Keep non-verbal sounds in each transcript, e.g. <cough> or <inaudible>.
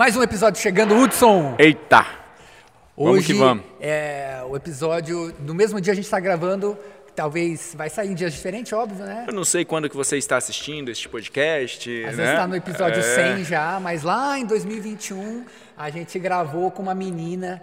Mais um episódio chegando, Hudson. Eita! Vamos Hoje que vamos. é o episódio, no mesmo dia a gente está gravando, talvez vai sair em dias diferentes, óbvio, né? Eu não sei quando que você está assistindo este podcast, Às né? vezes está no episódio É. 100 já, mas lá em 2021 a gente gravou com uma menina,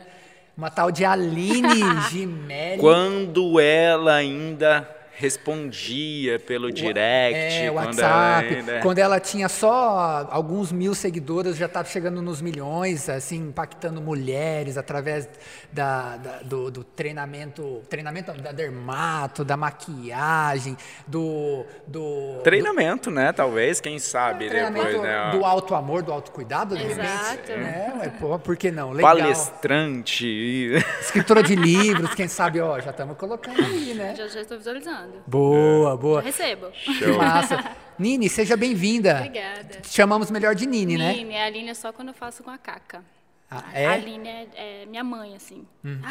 uma tal de Aline <laughs> Gimelli. Quando ela ainda respondia pelo direct, É, quando WhatsApp. ela ainda... Quando ela tinha só alguns mil seguidores, já estava chegando nos milhões, assim, impactando mulheres através da, da- do, do treinamento, treinamento da dermato, da maquiagem, do, do Treinamento, né? Talvez, quem sabe treinamento depois, né? do alto amor, do autocuidado, de repente. Exato. É, pô, por que não? Legal. Palestrante. Escritora de livros, quem sabe, ó, já estamos colocando aí, né? Já, já estou visualizando. Boa, boa. Recebo. Que massa. <laughs> Nini, seja bem-vinda. Obrigada. Chamamos melhor de Nini, né? Nini, a Aline é só quando eu faço com a Caca. Ah, A é? Aline é, é minha mãe, assim.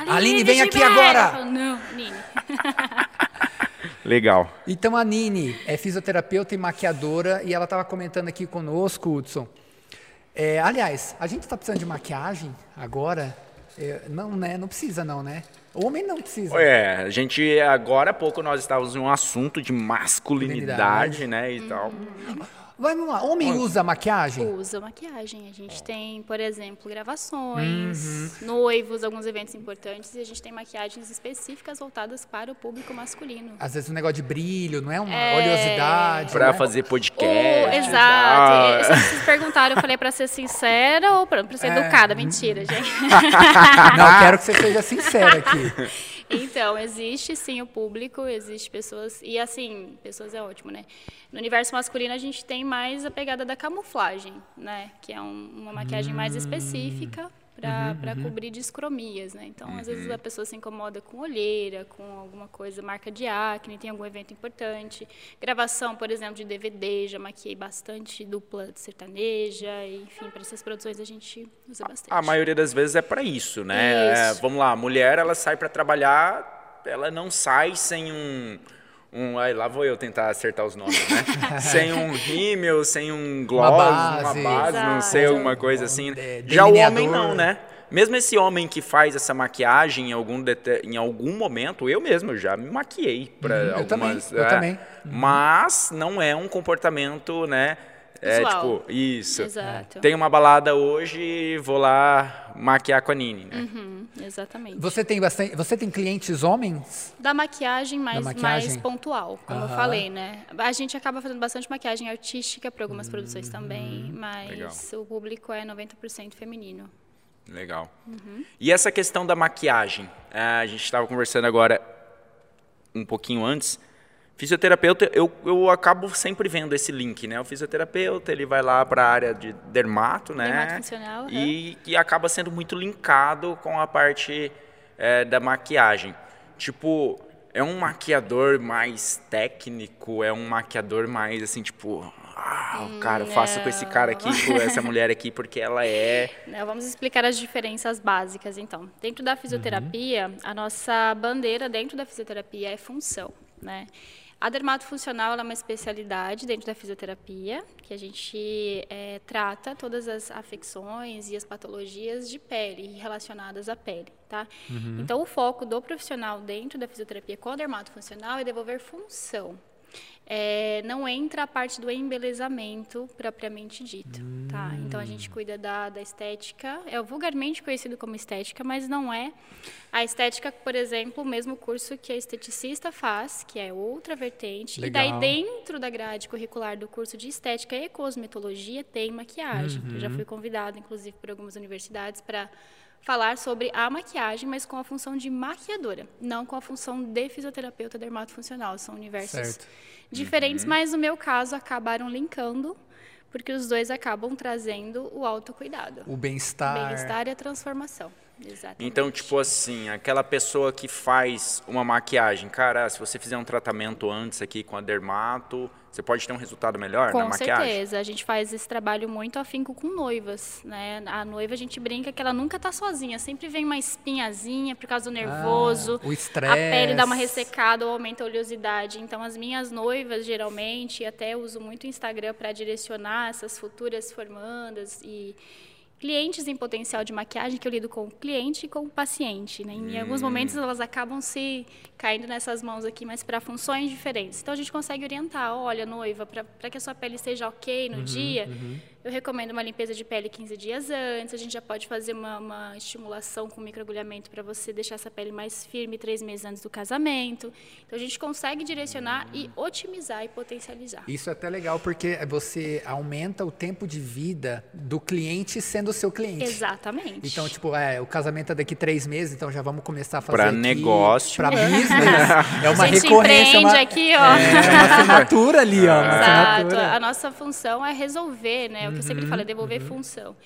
Aline, vem aqui agora! Eu falo, não, Nini. <laughs> Legal. Então a Nini é fisioterapeuta e maquiadora e ela estava comentando aqui conosco, Hudson. É, aliás, a gente está precisando de maquiagem agora? É, não, né? Não precisa não, né? Homem não precisa. É, a gente, agora há pouco nós estávamos em um assunto de masculinidade, Masculinidade. né, e tal. Vai, vamos lá. Homem usa maquiagem? Usa maquiagem. A gente tem, por exemplo, gravações, noivos, alguns eventos importantes, e a gente tem maquiagens específicas voltadas para o público masculino. Às vezes um negócio de brilho, não é uma É. oleosidade. Pra né? fazer podcast. exato. ah, que Vocês perguntaram, eu falei pra ser sincera ou pra ser É. educada? Mentira, gente. <laughs> Não, eu quero que você seja sincera aqui. <laughs> Então, existe sim o público, existe pessoas. E assim, pessoas é ótimo, né? No universo masculino, a gente tem mais a pegada da camuflagem, né? Que é um- uma maquiagem mais específica para cobrir discromias, né? Então, às vezes a pessoa se incomoda com olheira, com alguma coisa, marca de acne, tem algum evento importante. Gravação, por exemplo, de DVD, já maquiei bastante dupla sertaneja, enfim, para essas produções a gente usa bastante. A maioria das vezes é pra isso, né? É, Isso. vamos lá, a mulher ela sai pra trabalhar, ela não sai sem um um, aí lá vou eu tentar acertar os nomes, né? <laughs> sem um rímel, sem um gloss, uma base. base, não sei, alguma coisa assim. É, Já o homem não, né? Mesmo esse homem que faz essa maquiagem em algum, em algum momento, eu mesmo já me maquiei para Uhum, eu também, algumas. eu é, também. Mas não é um comportamento, né? É tipo, isso. Exato. Tem uma balada hoje, vou lá maquiar com a Nini, né? Uhum, exatamente. Você tem bastante. Você tem clientes homens? Da maquiagem mais, maquiagem? mais pontual, como eu falei, né? A gente acaba fazendo bastante maquiagem artística para algumas produções também, mas legal. o público é 90% feminino. Legal. E essa questão da maquiagem? Ah, a gente estava conversando agora um pouquinho antes. Fisioterapeuta, eu, eu acabo sempre vendo esse link, né? O fisioterapeuta, ele vai lá para a área de dermato, né? Dermato funcional, E, e acaba sendo muito linkado com a parte eh, da maquiagem. Tipo, é um maquiador mais técnico, é um maquiador mais assim, tipo, ah, cara, eu faço com esse cara aqui, com essa <laughs> mulher aqui, porque ela é <laughs> Né, Vamos explicar as diferenças básicas, então. Dentro da fisioterapia, a nossa bandeira dentro da fisioterapia é função, né? A dermatofuncional é uma especialidade dentro da fisioterapia, que a gente eh, trata todas as afecções e as patologias de pele relacionadas à pele, tá? Então, o foco do profissional dentro da fisioterapia com a dermatofuncional é devolver função. É, não entra a parte do embelezamento propriamente dito, tá? Então a gente cuida da, da estética, é vulgarmente conhecido como estética, mas não é a estética, por exemplo, o mesmo curso que a esteticista faz, que é outra vertente. Legal. E daí dentro da grade curricular do curso de estética e cosmetologia tem maquiagem. Eu já fui convidada, inclusive, por algumas universidades para falar sobre a maquiagem, mas com a função de maquiadora, não com a função de fisioterapeuta dermatofuncional. São universos Certo. diferentes, mas no meu caso acabaram linkando, porque os dois acabam trazendo o autocuidado. O O bem-estar. bem-estar e a transformação. Exatamente. Então, tipo assim, aquela pessoa que faz uma maquiagem, cara, se você fizer um tratamento antes aqui com a dermato, você pode ter um resultado melhor na Com maquiagem? certeza, a gente faz esse trabalho muito afinco com noivas, né? A noiva a gente brinca que ela nunca tá sozinha, sempre vem uma espinhazinha por causa do nervoso, Ah, o a pele dá uma estresse. ressecada ou aumenta a oleosidade. Então as minhas noivas geralmente, e até uso muito o Instagram para direcionar essas futuras formandas e clientes em potencial de maquiagem que eu lido com o cliente e com o paciente. Né? Em hum. alguns momentos elas acabam se caindo nessas mãos aqui, mas para funções diferentes. Então a gente consegue orientar, olha, noiva, para que a sua pele esteja ok no uhum, dia, uhum. Eu recomendo uma limpeza de pele 15 dias antes. A gente já pode fazer uma, uma estimulação com microagulhamento para você deixar essa pele mais firme três meses antes do casamento. Então a gente consegue direcionar e otimizar e potencializar. Isso é até legal porque você aumenta o tempo de vida do cliente sendo seu cliente. Exatamente. Então, tipo, é, o casamento é daqui três meses, então já vamos começar a fazer. Para negócio. Para <laughs> business. é uma a gente recorrência. Uma, aqui, ó. É, é uma assinatura ali, ó. Exato. Assinatura. A nossa função é resolver, né? Que eu sempre uhum, falo é devolver uhum. função.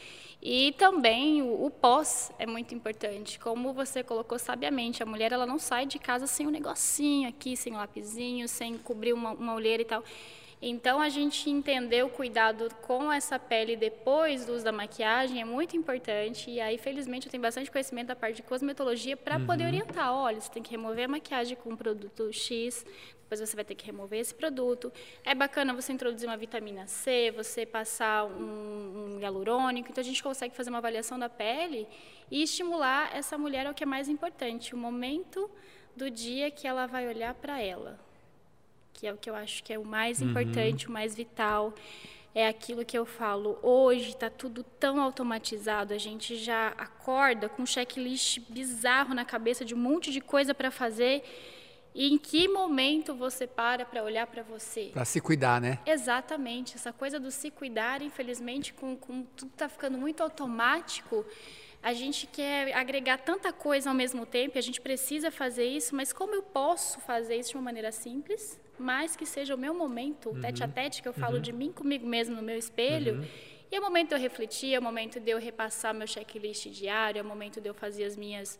E também o, o, pós é muito importante. Como você colocou sabiamente, a mulher ela não sai de casa sem um negocinho aqui, sem um lapisinho, sem cobrir uma, uma olheira e tal. Então, a gente entender o cuidado com essa pele depois do uso da maquiagem é muito importante. E aí, felizmente, eu tenho bastante conhecimento da parte de cosmetologia para uhum. poder orientar. Olha, você tem que remover a maquiagem com um produto X, depois você vai ter que remover esse produto. É bacana você introduzir uma vitamina C, você passar um, um hialurônico. Então, a gente consegue fazer uma avaliação da pele e estimular essa mulher ao que é mais importante, o momento do dia que ela vai olhar para ela que é o que eu acho que é o mais uhum. importante, o mais vital. É aquilo que eu falo, hoje está tudo tão automatizado, a gente já acorda com um checklist bizarro na cabeça de um monte de coisa para fazer. E em que momento você para para olhar para você? Para se cuidar, né? Exatamente. Essa coisa do se cuidar, infelizmente, com, com tudo está ficando muito automático, a gente quer agregar tanta coisa ao mesmo tempo, a gente precisa fazer isso, mas como eu posso fazer isso de uma maneira simples, mas que seja o meu momento, uhum. tete a tete, que eu falo uhum. de mim comigo mesmo no meu espelho, uhum. E é o momento de eu refletir, é o momento de eu repassar meu checklist diário, é o momento de eu fazer as minhas,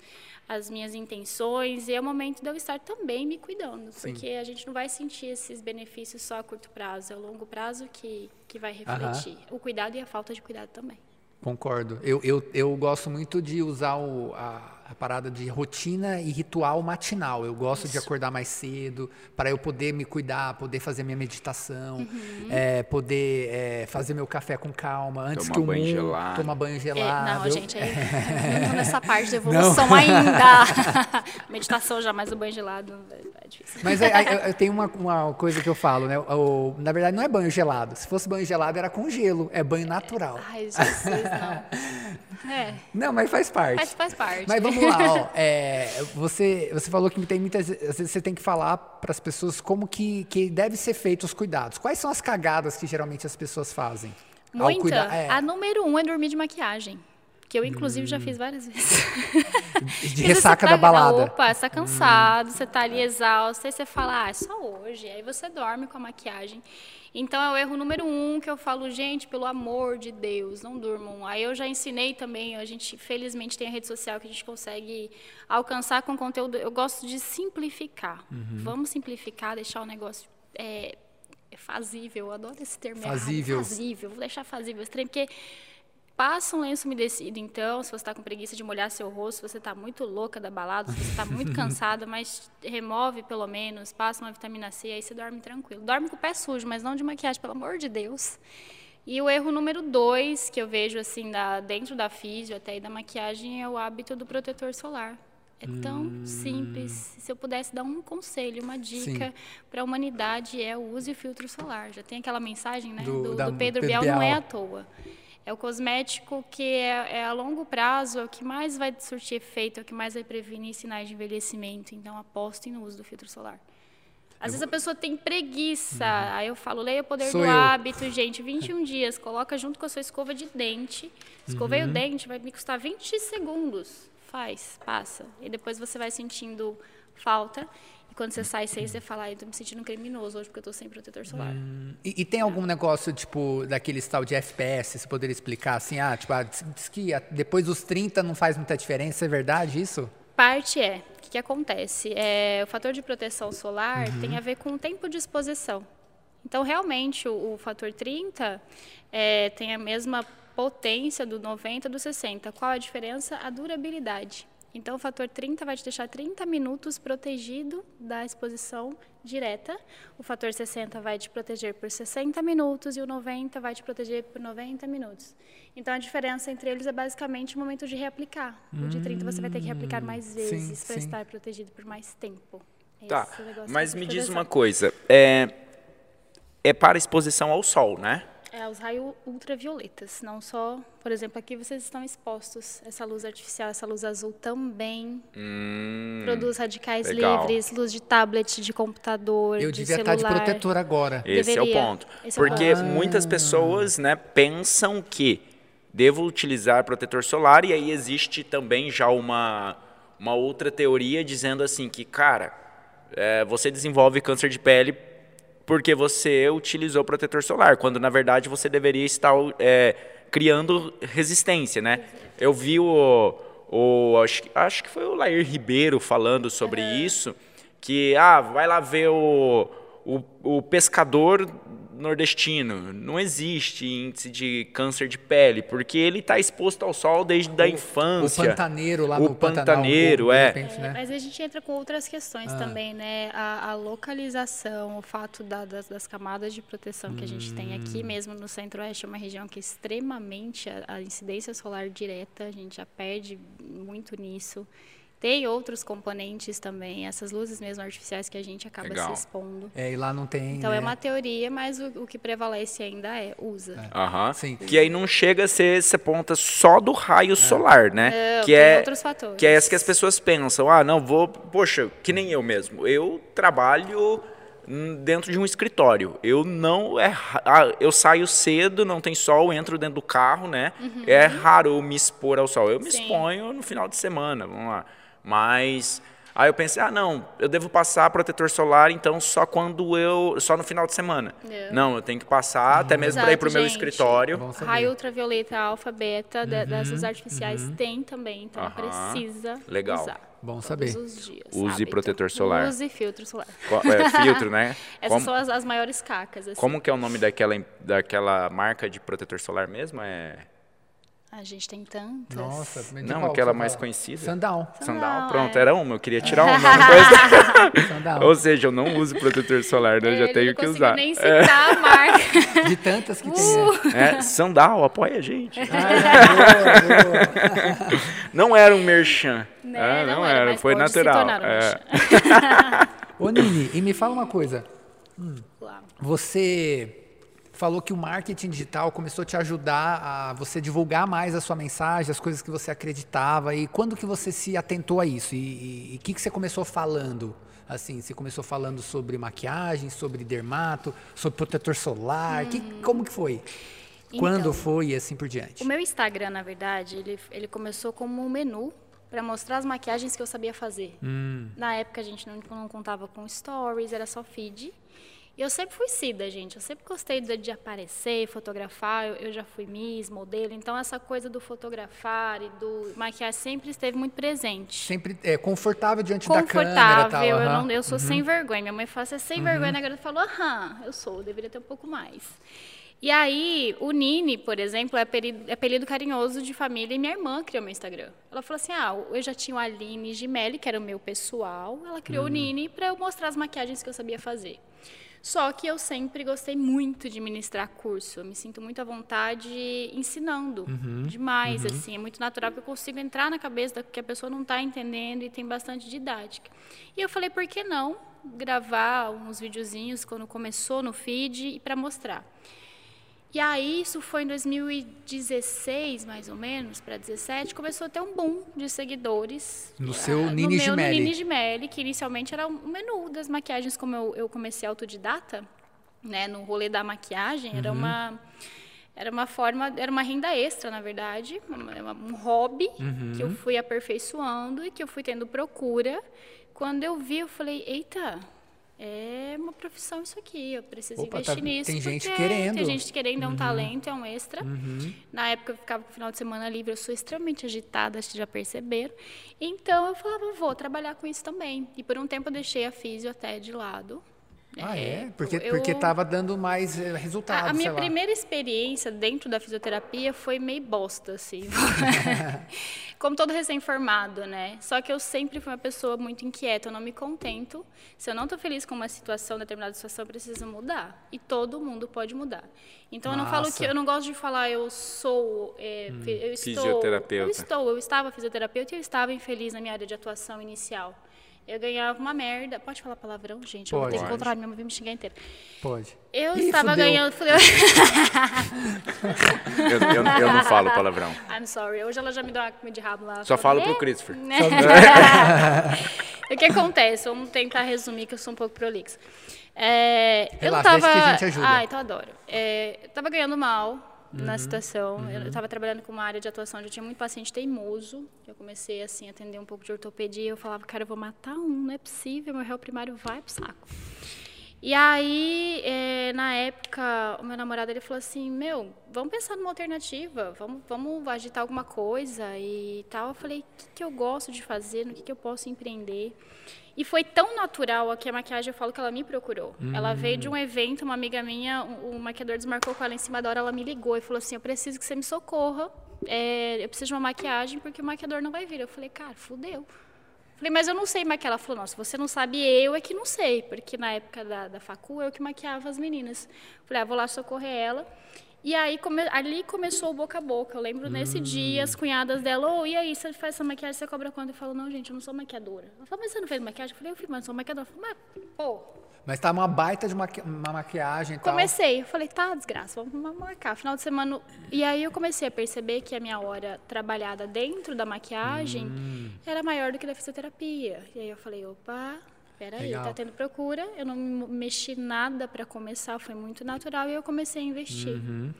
as minhas intenções, e é o momento de eu estar também me cuidando, Sim. porque a gente não vai sentir esses benefícios só a curto prazo, é o longo prazo que, que vai refletir. O cuidado e a falta de cuidado também. Concordo. Eu, eu, eu gosto muito de usar o, a, a parada de rotina e ritual matinal. Eu gosto Isso. de acordar mais cedo para eu poder me cuidar, poder fazer minha meditação, uhum. é, poder é, fazer meu café com calma antes Toma que o banho mundo gelado. toma banho gelado. É, não, gente, aí, <laughs> não nessa parte de <laughs> evolução não. ainda. <laughs> meditação já, mas o banho gelado é, é difícil. Mas é, eu tenho uma, uma coisa que eu falo, né? O, na verdade, não é banho gelado. Se fosse banho gelado, era com gelo. É banho natural. Ai, Jesus, não. É. Não, mas faz parte. Faz, faz parte. Mas vamos lá, ó. É, você, você falou que tem muitas. Vezes você tem que falar para as pessoas como que, que deve ser feito os cuidados. Quais são as cagadas que geralmente as pessoas fazem? Muita. Cuida... É. A número um é dormir de maquiagem. Que eu, inclusive, hum. já fiz várias vezes. <laughs> De ressaca tá, da balada. Opa, você tá cansado, hum. você tá ali exausto, aí você fala, ah, é só hoje. Aí você dorme com a maquiagem. Então é o erro número um que eu falo, gente, pelo amor de Deus, não durmam. Aí eu já ensinei também, a gente felizmente tem a rede social que a gente consegue alcançar com conteúdo. Eu gosto de simplificar. Uhum. Vamos simplificar, deixar o negócio é, fazível. Eu adoro esse termo. Fazível. Errado, fazível. Vou deixar fazível esse porque Passa um lenço umedecido, então, se você está com preguiça de molhar seu rosto, se você está muito louca da balada, se você está muito <laughs> cansada, mas remove pelo menos, passa uma vitamina C, aí você dorme tranquilo. Dorme com o pé sujo, mas não de maquiagem, pelo amor de Deus. E o erro número dois, que eu vejo assim, da, dentro da físio até aí da maquiagem, é o hábito do protetor solar. É tão hum. simples. Se eu pudesse dar um conselho, uma dica para a humanidade, é o use o filtro solar. Já tem aquela mensagem né, do, do, do Pedro, Pedro Bial, Bial, não é à toa. É o cosmético que é, é, a longo prazo, é o que mais vai surtir efeito, é o que mais vai prevenir sinais de envelhecimento. Então, apostem no uso do filtro solar. Às eu... vezes a pessoa tem preguiça. Uhum. Aí eu falo, leia o poder Sou do eu. hábito, gente. 21 <laughs> dias, coloca junto com a sua escova de dente. Escovei uhum. o dente, vai me custar 20 segundos. Faz, passa. E depois você vai sentindo falta. E quando você sai sem você fala, ah, eu tô me sentindo criminoso hoje porque eu tô sem protetor solar. Hum, e, e, tem algum negócio, tipo, daquele tal de FPS, você poderia explicar assim, ah, tipo, ah, diz que depois dos 30 não faz muita diferença, é verdade isso? Parte é. O que, que acontece? É, o fator de proteção solar uhum. tem a ver com o tempo de exposição. Então, realmente, o, o fator 30 é, tem a mesma potência do 90 do 60. Qual a diferença? A durabilidade. Então, o fator 30 vai te deixar 30 minutos protegido da exposição direta. O fator 60 vai te proteger por 60 minutos e o 90 vai te proteger por 90 minutos. Então, a diferença entre eles é basicamente o momento de reaplicar. O de 30 você vai ter que reaplicar mais vezes para estar protegido por mais tempo. Tá, mas me diz uma coisa. É, é para exposição ao sol, né? É, os raios ultravioletas, não só, por exemplo, aqui vocês estão expostos. Essa luz artificial, essa luz azul também Hum, produz radicais legal. livres, luz de tablet, de computador, Eu de devia estar celular. de protetor agora. esse é o Deveria. ponto. Esse é o Porque ponto. muitas pessoas né, pensam que devo utilizar protetor solar e aí existe também já uma, uma outra teoria dizendo assim que, cara, é, você desenvolve câncer de pele porque você utilizou protetor solar, quando na verdade você deveria estar é, criando resistência, né? Eu vi o, o acho, que- acho que foi o Lair Ribeiro falando sobre isso, que ah, vai lá ver o, o, o pescador nordestino. Não existe índice de câncer de pele, porque ele está exposto ao sol desde a O infância. pantaneiro lá o no Pantanal, pantaneiro, de é. repente, né? Mas a gente entra com outras questões também, né? A, a localização, o fato da- das, das camadas de proteção que a gente tem aqui mesmo no Centro-Oeste, é uma região que é extremamente a, a incidência solar direta, a gente já perde muito nisso. Tem outros componentes também, essas luzes mesmo artificiais que a gente acaba Legal. se expondo. É, e lá não tem. Então né? é uma teoria, mas o, o que prevalece ainda é usa. Aham. Sim. Que aí não chega a ser essa ponta só do raio solar, né? Não, que tem é outros fatores. que é essa que as pessoas pensam, ah, não vou, poxa, que nem eu mesmo. Eu trabalho dentro de um escritório. Eu não é, ah, eu saio cedo, não tem sol, entro dentro do carro, né? É raro eu me expor ao sol. Eu me Uhum. Sim. exponho no final de semana, vamos lá. Mas aí eu pensei, ah, não, eu devo passar protetor solar então só quando eu, só no final de semana. Não. Não, eu tenho que passar até mesmo para ir Exato, pro meu gente. escritório. Saber. Raio ultravioleta, alfa, beta, de- dessas artificiais tem também, então Aham. precisa Legal. usar. Bom todos saber. os dias. Use hábito. protetor solar. Use filtro solar. É, filtro, né? <laughs> Essas Como, são as, as maiores cacas. Assim. como que é o nome daquela, daquela marca de protetor solar mesmo? É A gente tem tantas. Nossa, de Não, qual aquela mais conhecida. Sandal. Sandal. Sandal, Pronto, é. era uma. Eu queria tirar uma. coisa. <laughs> Sandal. Ou seja, eu não uso protetor solar, né? Eu já Ele tenho não que usar. nem citar a marca. <laughs> De tantas que tem. Uh! né? É, sandal, apoia a gente. Ah, boa, boa. Não era um merchan. Né, Ah, não não, era, era, mas foi natural. um É. Ô, Nini, e me fala uma coisa. Lá. Você falou que o marketing digital começou a te ajudar a você divulgar mais a sua mensagem, as coisas que você acreditava. E quando que você se atentou a isso? E o que, que você começou falando? Assim, você começou falando sobre maquiagem, sobre dermato, sobre protetor solar. Que, como que foi? Quando Então, foi e assim por diante? O meu Instagram, na verdade, ele, ele começou como um menu para mostrar as maquiagens que eu sabia fazer. Na época a gente não, não contava com stories, era só feed. E eu sempre fui Cida, gente. Eu sempre gostei de, de aparecer, fotografar. Eu, eu já fui Miss, modelo. Então, essa coisa do fotografar e do maquiar sempre esteve muito presente. Sempre é, confortável diante da câmera Confortável. eu. Uhum. não, eu sou sem vergonha. Minha mãe fala, você é sem vergonha. A garota falou, aham, eu sou. Eu deveria ter um pouco mais. E aí, o Nini, por exemplo, é apelido, é apelido carinhoso de família e minha irmã criou meu Instagram. Ela falou assim: ah, eu já tinha o Aline Gimelli, que era o meu pessoal. Ela criou Uhum. o Nini para eu mostrar as maquiagens que eu sabia fazer. Só que eu sempre gostei muito de ministrar curso. Eu me sinto muito à vontade ensinando. Uhum. Demais, assim. É muito natural que eu consigo entrar na cabeça da que a pessoa não está entendendo e tem bastante didática. E eu falei, por que não gravar uns videozinhos quando começou no feed e para mostrar? E aí, isso foi em 2016, mais ou menos, para 17, começou a ter um boom de seguidores. No seu Ah, Nini no meu, Gimelli. No Nini Gimelli, que inicialmente era um menu das maquiagens, como eu, eu comecei autodidata, né, no rolê da maquiagem, era uma era uma forma, era uma renda extra, na verdade, uma- um hobby que eu fui aperfeiçoando e que eu fui tendo procura. Quando eu vi, eu falei, eita, é uma profissão isso aqui, eu preciso Opa, investir tá- nisso. tem gente porque querendo. Tem gente querendo, é um talento, é um extra. Na época eu ficava com o final de semana livre, eu sou extremamente agitada, acho que já perceberam. Então eu falava, vou trabalhar com isso também. E por um tempo eu deixei a físio até de lado. Ah, é? Porque, eu- porque tava dando mais eh, resultados, a, a minha sei lá. primeira experiência dentro da fisioterapia foi meio bosta, assim. <laughs> <laughs> como todo recém-formado, né? Só que eu sempre fui uma pessoa muito inquieta, eu não me contento. Se eu não estou feliz com uma situação, determinada situação, eu preciso mudar. E todo mundo pode mudar. Então eu não falo que eu não gosto de falar eu sou é, hum, eu estou, fisioterapeuta. Eu estou, eu estava fisioterapeuta e eu estava infeliz na minha área de atuação inicial. Eu ganhava uma merda. Pode falar palavrão, gente? Pode. Eu vou ter que controlar minha mãe me xingar inteira. Pode. Eu Ih, estava fudeu. ganhando. <laughs> eu, eu, eu, não falo palavrão. I'm sorry. Hoje ela já me deu uma comida de rabo lá. Só falo pro Christopher. <laughs> o <laughs> que acontece? Vamos tentar resumir, que eu sou um pouco prolixa. É, Relaxa, eu tava. que a gente ajuda. Ai, então adoro. É, eu tava ganhando mal uhum, na situação. Uhum. Eu estava trabalhando com uma área de atuação onde eu tinha muito paciente teimoso. Eu comecei assim a atender um pouco de ortopedia. Eu falava, cara, eu vou matar um, não é possível, meu réu primário vai pro saco. E aí, é, na época, o meu namorado ele falou assim, meu, vamos pensar numa alternativa, vamos, vamos agitar alguma coisa e tal. Eu falei, o que, que eu gosto de fazer, no que, que eu posso empreender? E foi tão natural que a maquiagem, eu falo que ela me procurou. Hum. Ela veio de um evento, uma amiga minha, o, o, maquiador desmarcou com ela em cima da hora, ela me ligou e falou assim, eu preciso que você me socorra, é, eu preciso de uma maquiagem porque o maquiador não vai vir. Eu falei, cara, fudeu. Falei, mas eu não sei maquiar. Ela falou, nossa, você não sabe, eu é que não sei, porque na época da, da facu, eu que maquiava as meninas. Falei, ah, vou lá socorrer ela. E aí come, ali começou o boca a boca. Eu lembro hum. nesse dia as cunhadas dela, oh, e aí, você faz essa maquiagem, você cobra quanto? Eu falo, não, gente, eu não sou maquiadora. Ela falou, mas você não fez maquiagem? Eu falei, eu fiz, mas não sou maquiadora. Eu falei, mas, pô. Mas tá uma baita de maqui uma maquiagem e tal. Comecei, eu falei, tá, desgraça, vamos marcar. Final de semana. E aí eu comecei a perceber que a minha hora trabalhada dentro da maquiagem hum. era maior do que da fisioterapia. E aí eu falei, opa, peraí, tá tendo procura, eu não mexi nada para começar, foi muito natural e eu comecei a investir. Uhum.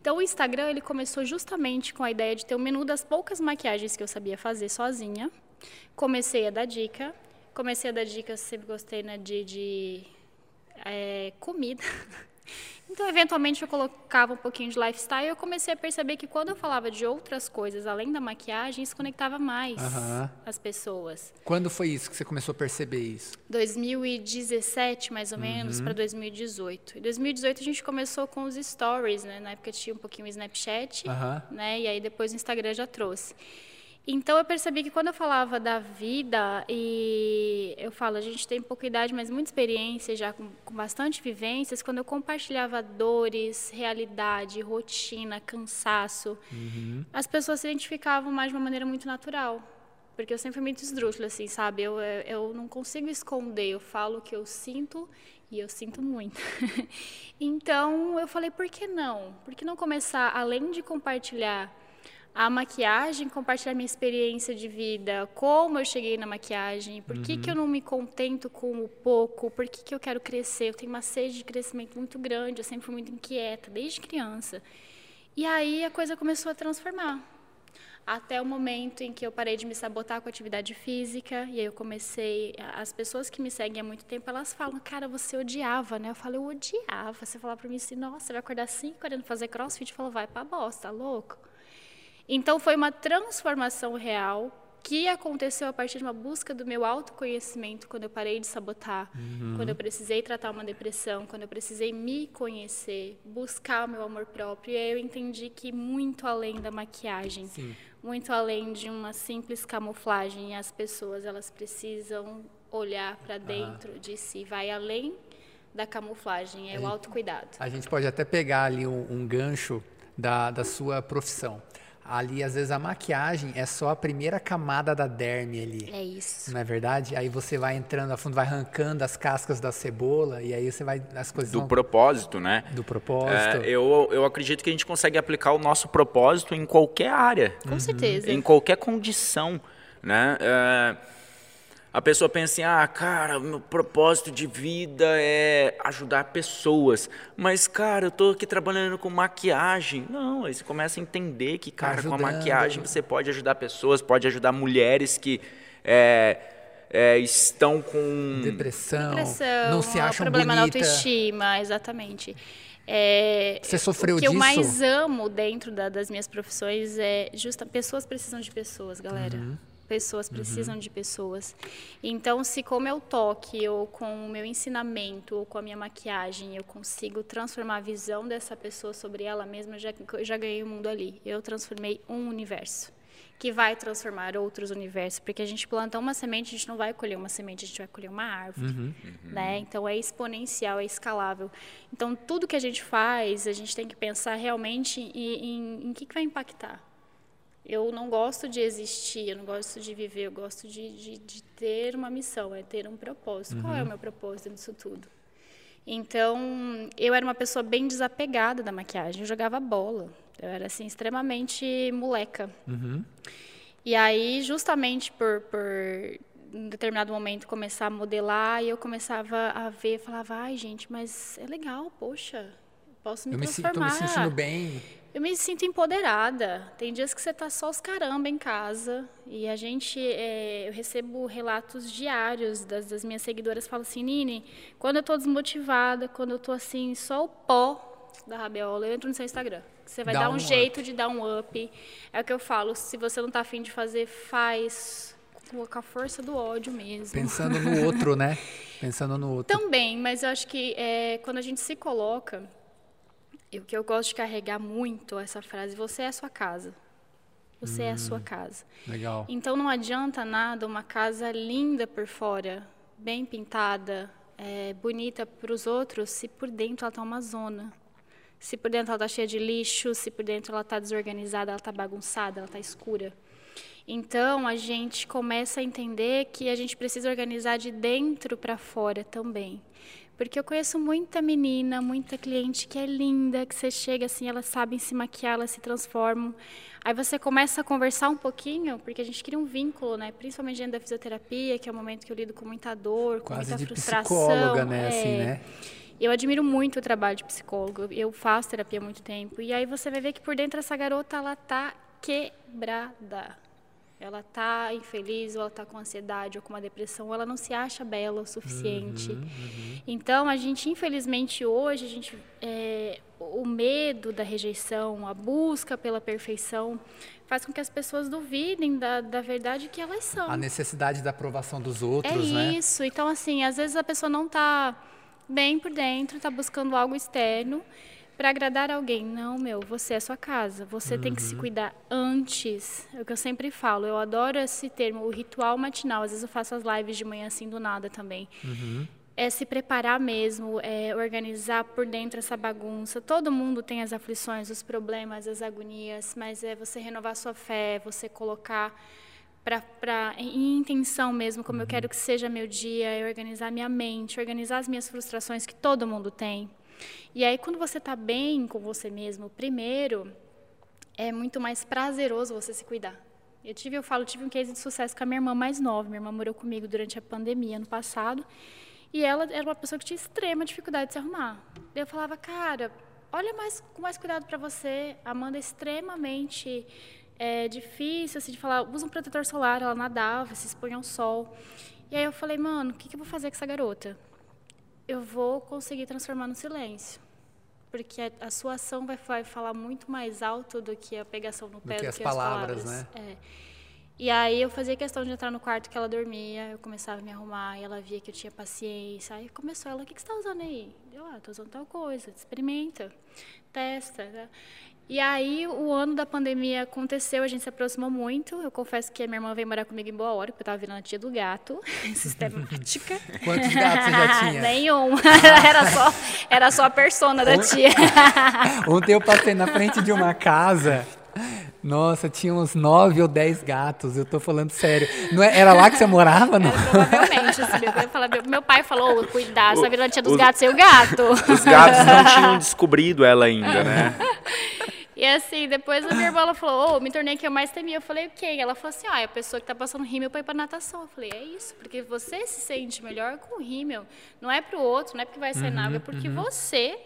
Então o Instagram ele começou justamente com a ideia de ter o um menu das poucas maquiagens que eu sabia fazer sozinha. Comecei a dar dica, comecei a dar dicas, sempre gostei né, de, de é, comida. <laughs> Então, eventualmente, eu colocava um pouquinho de lifestyle e eu comecei a perceber que quando eu falava de outras coisas, além da maquiagem, isso conectava mais as pessoas. Quando foi isso que você começou a perceber isso? 2017, mais ou uhum. menos, para 2018. Em 2018, a gente começou com os stories, né? Na época tinha um pouquinho o Snapchat, né? E aí depois o Instagram já trouxe. Então eu percebi que quando eu falava da vida, e eu falo, a gente tem pouca idade, mas muita experiência, já com, com bastante vivências, quando eu compartilhava dores, realidade, rotina, cansaço, uhum. as pessoas se identificavam mais de uma maneira muito natural. Porque eu sempre fui muito esdrúxula, assim, sabe? Eu, eu não consigo esconder, eu falo o que eu sinto e eu sinto muito. <laughs> então eu falei, por que não? Por que não começar, além de compartilhar a maquiagem, compartilhar minha experiência de vida, como eu cheguei na maquiagem, por que, uhum. que eu não me contento com o pouco, por que, que eu quero crescer. Eu tenho uma sede de crescimento muito grande, eu sempre fui muito inquieta, desde criança. E aí a coisa começou a transformar. Até o momento em que eu parei de me sabotar com a atividade física, e aí eu comecei. As pessoas que me seguem há muito tempo, elas falam, cara, você odiava, né? Eu falo, eu odiava. Você falar para mim assim, nossa, vai acordar 5 querendo fazer crossfit? Eu falo, vai pra bosta, tá louco? Então foi uma transformação real que aconteceu a partir de uma busca do meu autoconhecimento, quando eu parei de sabotar, uhum. quando eu precisei tratar uma depressão, quando eu precisei me conhecer, buscar o meu amor próprio. E aí eu entendi que muito além da maquiagem, Sim. muito além de uma simples camuflagem, as pessoas elas precisam olhar para dentro ah. de si, vai além da camuflagem, é a o autocuidado. A gente pode até pegar ali um, um gancho da, da sua profissão ali às vezes a maquiagem é só a primeira camada da derme ali. É isso. Não é verdade? Aí você vai entrando a fundo, vai arrancando as cascas da cebola e aí você vai as coisas do vão... propósito, né? Do propósito. É, eu, eu acredito que a gente consegue aplicar o nosso propósito em qualquer área. Com uhum. certeza. Em qualquer condição, né? É, a pessoa pensa assim, ah, cara, meu propósito de vida é ajudar pessoas. Mas, cara, eu tô aqui trabalhando com maquiagem. Não, aí você começa a entender que, cara, Ajudando. com a maquiagem você pode ajudar pessoas, pode ajudar mulheres que é, é, estão com depressão, depressão, não se acham problema bonita. na autoestima, exatamente. É, Você sofreu disso? O que disso? eu mais amo dentro da, das minhas profissões é justa pessoas precisam de pessoas, galera. Uhum pessoas precisam uhum. de pessoas. Então, se com o meu toque, ou com o meu ensinamento, ou com a minha maquiagem, eu consigo transformar a visão dessa pessoa sobre ela mesma, eu já, eu já ganhei o mundo ali. Eu transformei um universo. que vai transformar outros universos, porque a gente planta uma semente, a gente não vai colher uma semente, a gente vai colher uma árvore, uhum. né? Então é exponencial, é escalável. Então tudo que a gente faz, a gente tem que pensar realmente em, em, em que, que vai impactar. Eu não gosto de existir, eu não gosto de viver, eu gosto de, de, de ter uma missão, é ter um propósito. Uhum. Qual é o meu propósito nisso tudo? Então, eu era uma pessoa bem desapegada da maquiagem, eu jogava bola. Eu era assim extremamente moleca. Uhum. E aí, justamente por, por em determinado momento começar a modelar e eu começava a ver, falava, ai gente, mas é legal, poxa, posso me eu transformar. Eu me, me sentindo bem. Eu me sinto empoderada. Tem dias que você tá só os caramba em casa e a gente, é, eu recebo relatos diários das, das minhas seguidoras, falam assim, Nini, quando eu tô desmotivada, quando eu tô assim, só o pó da rabiola, eu entro no seu Instagram. Você vai Dá dar um, um jeito de dar um up. É o que eu falo, se você não está afim de fazer, faz com a força do ódio mesmo. Pensando no outro, né? Pensando no outro. Também, mas eu acho que é, quando a gente se coloca, o que eu gosto de carregar muito essa frase, você é a sua casa. Você hum, é a sua hum, casa. Legal. Então não adianta nada uma casa linda por fora, bem pintada, é, bonita para os outros, se por dentro ela está uma zona. Se por dentro ela está cheia de lixo, se por dentro ela está desorganizada, ela está bagunçada, ela está escura. Então a gente começa a entender que a gente precisa organizar de dentro para fora também. Porque eu conheço muita menina, muita cliente que é linda, que você chega assim, elas sabem se maquiar, elas se transformam. Aí você começa a conversar um pouquinho, porque a gente cria um vínculo, né? Principalmente dentro da fisioterapia, que é o momento que eu lido com muita dor, com Quase muita de frustração. Psicóloga, né? É... Assim, né? Eu admiro muito o trabalho de psicólogo. Eu faço terapia há muito tempo. E aí você vai ver que por dentro essa garota, ela tá quebrada. Ela tá infeliz, ou ela tá com ansiedade, ou com uma depressão, ou ela não se acha bela o suficiente. Uhum, uhum. Então, a gente, infelizmente, hoje, a gente, é, o medo da rejeição, a busca pela perfeição, faz com que as pessoas duvidem da, da verdade que elas são. A necessidade da aprovação dos outros, é né? É isso. Então, assim, às vezes a pessoa não está bem por dentro, está buscando algo externo para agradar alguém. Não, meu, você é a sua casa. Você uhum. tem que se uhum. cuidar antes. É o que eu sempre falo. Eu adoro esse termo, o ritual matinal. Às vezes eu faço as lives de manhã assim do nada também. Uhum. É se preparar mesmo, é organizar por dentro essa bagunça. Todo mundo tem as aflições, os problemas, as agonias, mas é você renovar sua fé, você colocar para em intenção mesmo, como eu quero que seja meu dia, é organizar minha mente, organizar as minhas frustrações que todo mundo tem. E aí quando você está bem com você mesmo, primeiro, é muito mais prazeroso você se cuidar. Eu tive, eu falo, tive um case de sucesso com a minha irmã mais nova. Minha irmã morou comigo durante a pandemia ano passado, e ela era uma pessoa que tinha extrema dificuldade de se arrumar. Eu falava, cara, olha mais com mais cuidado para você. Amanda é extremamente é difícil, assim, de falar, usa um protetor solar, ela nadava, se expunha ao sol. E aí eu falei, mano, o que, que eu vou fazer com essa garota? Eu vou conseguir transformar no silêncio. Porque a, a sua ação vai, vai, falar muito mais alto do que a pegação no pé, do, que, do as, que palavras, as palavras, né? É. E aí eu fazia questão de entrar no quarto que ela dormia, eu começava a me arrumar, e ela via que eu tinha paciência. Aí começou ela, o que, que você está usando aí? Eu, ah, estou usando tal coisa, experimenta, testa. Né? E aí, o ano da pandemia aconteceu, a gente se aproximou muito. Eu confesso que a minha irmã veio morar comigo em Boa Hora, porque eu estava virando a tia do gato, <laughs> sistemática. <laughs> Quantos gatos você já tinha? Nenhum. <laughs> era, só, era só a persona da tia. Ontem eu passei na frente de uma casa nossa, tinha uns nove ou dez gatos, eu tô falando sério. Não é, era lá que você morava, não? É, provavelmente, assim, meu, meu, pai falou, cuidado, você virou a tia dos os, gatos e o gato. Os gatos não tinham descobrido ela ainda, né? E assim, depois a minha irmã ela falou, oh, me tornei que eu mais temia. Eu falei, o quê? Ela falou assim, ah, é a pessoa que tá passando rímel para ir pra natação. Eu falei, é isso, porque você se sente melhor com o rímel. Não é pro outro, não é porque vai ser uhum, nada, é porque uhum. você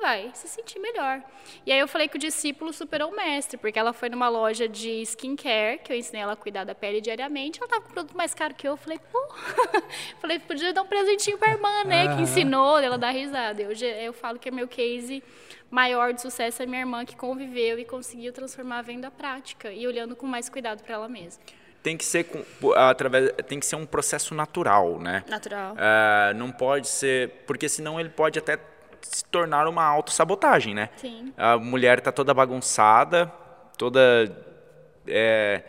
vai se sentir melhor. E aí eu falei que o discípulo superou o mestre, porque ela foi numa loja de skincare, que eu ensinei ela a cuidar da pele diariamente, ela tava com um produto mais caro que eu, eu falei, pô, <laughs> falei, podia dar um presentinho pra irmã, né, que ensinou, ela dá risada. Eu, eu falo que é meu case maior de sucesso é minha irmã que conviveu e conseguiu transformar a venda prática e olhando com mais cuidado para ela mesma. Tem que ser através tem que ser um processo natural né? Natural. Uh, não pode ser porque senão ele pode até se tornar uma autossabotagem né? Sim. a mulher está toda bagunçada toda é,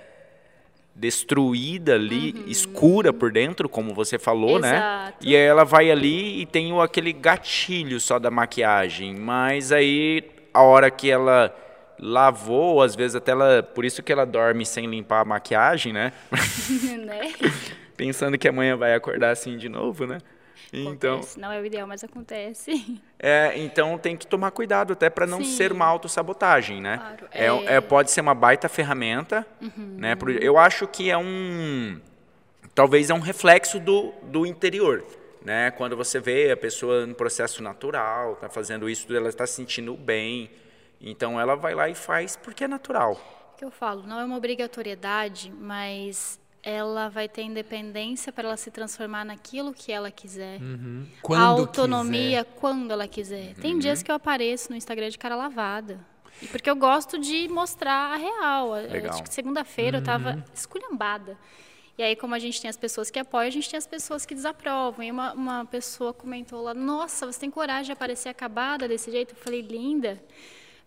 destruída ali, escura por dentro, como você falou, né? Exato. E aí ela vai ali e tem aquele gatilho só da maquiagem, mas aí a hora que ela lavou, às vezes até ela, por isso que ela dorme sem limpar a maquiagem, né? <laughs> né? <laughs> Pensando que amanhã vai acordar assim de novo, né? Então, Acontece. Não é o ideal, mas acontece. <laughs> é, então tem que tomar cuidado até para não Sim. ser uma autossabotagem, né? Claro, É, é- Uhum. é- pode ser uma baita ferramenta, né? Por- Eu acho que é um, talvez é um reflexo do, do interior, né? Quando você vê a pessoa no processo natural, tá fazendo isso, ela está se sentindo bem, então ela vai lá e faz porque é natural. Que eu falo, não é uma obrigatoriedade, mas ela vai ter independência para ela se transformar naquilo que ela quiser. Quando a autonomia quiser. quando ela quiser. Tem dias que eu apareço no Instagram de cara lavada. Porque eu gosto de mostrar a real. Legal. Acho que segunda-feira eu estava esculhambada. E aí, como a gente tem as pessoas que apoiam, a gente tem as pessoas que desaprovam. E uma, uma pessoa comentou lá, nossa, você tem coragem de aparecer acabada desse jeito? Eu falei, linda.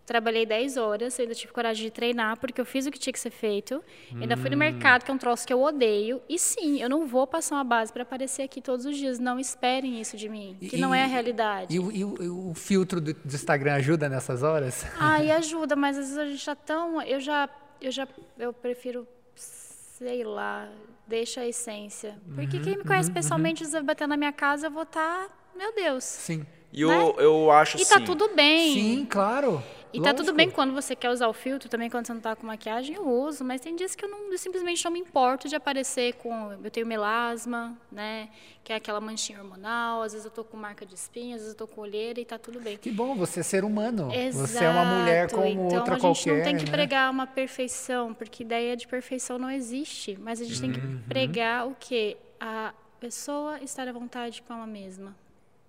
Trabalhei 10 horas, ainda tive coragem de treinar, porque eu fiz o que tinha que ser feito. Ainda fui no mercado, que é um troço que eu odeio. E sim, eu não vou passar uma base para aparecer aqui todos os dias. Não esperem isso de mim, que E- não é a e- realidade. E, o- e o, e o filtro do, do Instagram ajuda nessas horas? Ai, <laughs> ajuda, mas às vezes a gente tá tão. Eu já. Eu já. Eu prefiro. Sei lá. Deixa a essência. Porque quem me conhece pessoalmente, às vezes bater na minha casa, eu vou estar. meu Deus. Sim. E eu, eu acho E assim... tá tudo bem. Sim, claro. E tá tudo Lógico. bem quando você quer usar o filtro, também quando você não tá com maquiagem, eu uso, mas tem dias que eu, não, eu simplesmente não me importo de aparecer com. Eu tenho melasma, né? Que é aquela manchinha hormonal, às vezes eu tô com marca de espinha, às vezes eu tô com olheira e tá tudo bem. Que bom, você é ser humano. Exato. Você é uma mulher como então, outra a gente qualquer. não tem que né? pregar uma perfeição, porque ideia de perfeição não existe. Mas a gente tem que Uhum. pregar o quê? A pessoa estar à vontade com ela mesma.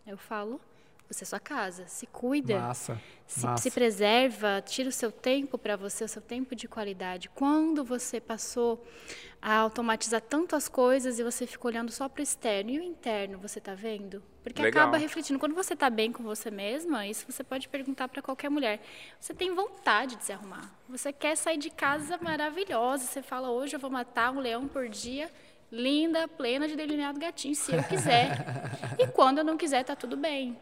Eu falo, você é sua casa, se cuida. Massa. Se, massa. se preserva, tira o seu tempo para você, o seu tempo de qualidade. Quando você passou a automatizar tantas coisas e você ficou olhando só para o externo e o interno, você está vendo? Porque Legal. acaba refletindo. Quando você está bem com você mesma, isso você pode perguntar para qualquer mulher. Você tem vontade de se arrumar. Você quer sair de casa maravilhosa. Você fala, hoje eu vou matar um leão por dia. Linda, plena de delineado gatinho, se eu quiser. e quando eu não quiser, tá tudo bem.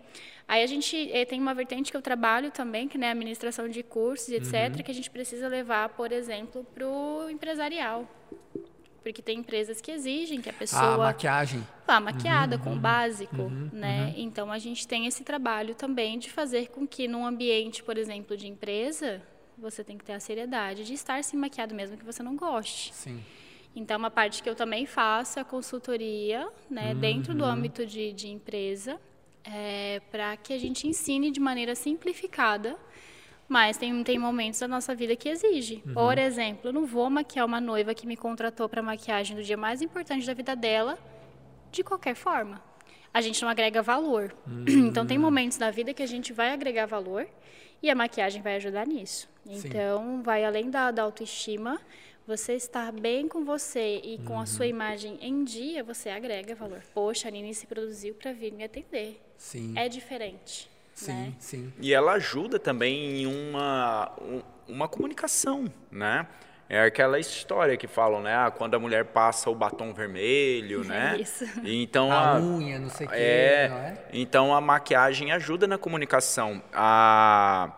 Aí a gente eh, tem uma vertente que eu trabalho também, que é a administração de cursos, etc., que a gente precisa levar, por exemplo, para o empresarial. Porque tem empresas que exigem que a A pessoa maquiagem. vá maquiada com o básico, né? Então a gente tem esse trabalho também de fazer com que num ambiente, por exemplo, de empresa, você tem que ter a seriedade de estar se maquiado mesmo que você não goste. Sim. Então, uma parte que eu também faço é a consultoria, né, dentro Uhum. do âmbito de, de empresa, para que a gente ensine de maneira simplificada, mas tem, tem momentos da nossa vida que exige. Uhum. Por exemplo, eu não vou maquiar uma noiva que me contratou para maquiagem no dia mais importante da vida dela, de qualquer forma. A gente não agrega valor. <clears throat> Então, Hum. tem momentos da vida que a gente vai agregar valor e a maquiagem vai ajudar nisso. Sim. Então, vai além da, da autoestima, você estar bem com você e com a Uhum. sua imagem em dia, você agrega valor. Poxa, a Nini se produziu para vir me atender. Sim. É diferente. sim, Né? sim. E ela ajuda também em uma, um- uma comunicação, né? É aquela história que falam, né? Ah, quando a mulher passa o batom vermelho, né? <laughs> isso. Então A a, unha, não sei o quê, é, não é? então a maquiagem ajuda na comunicação. A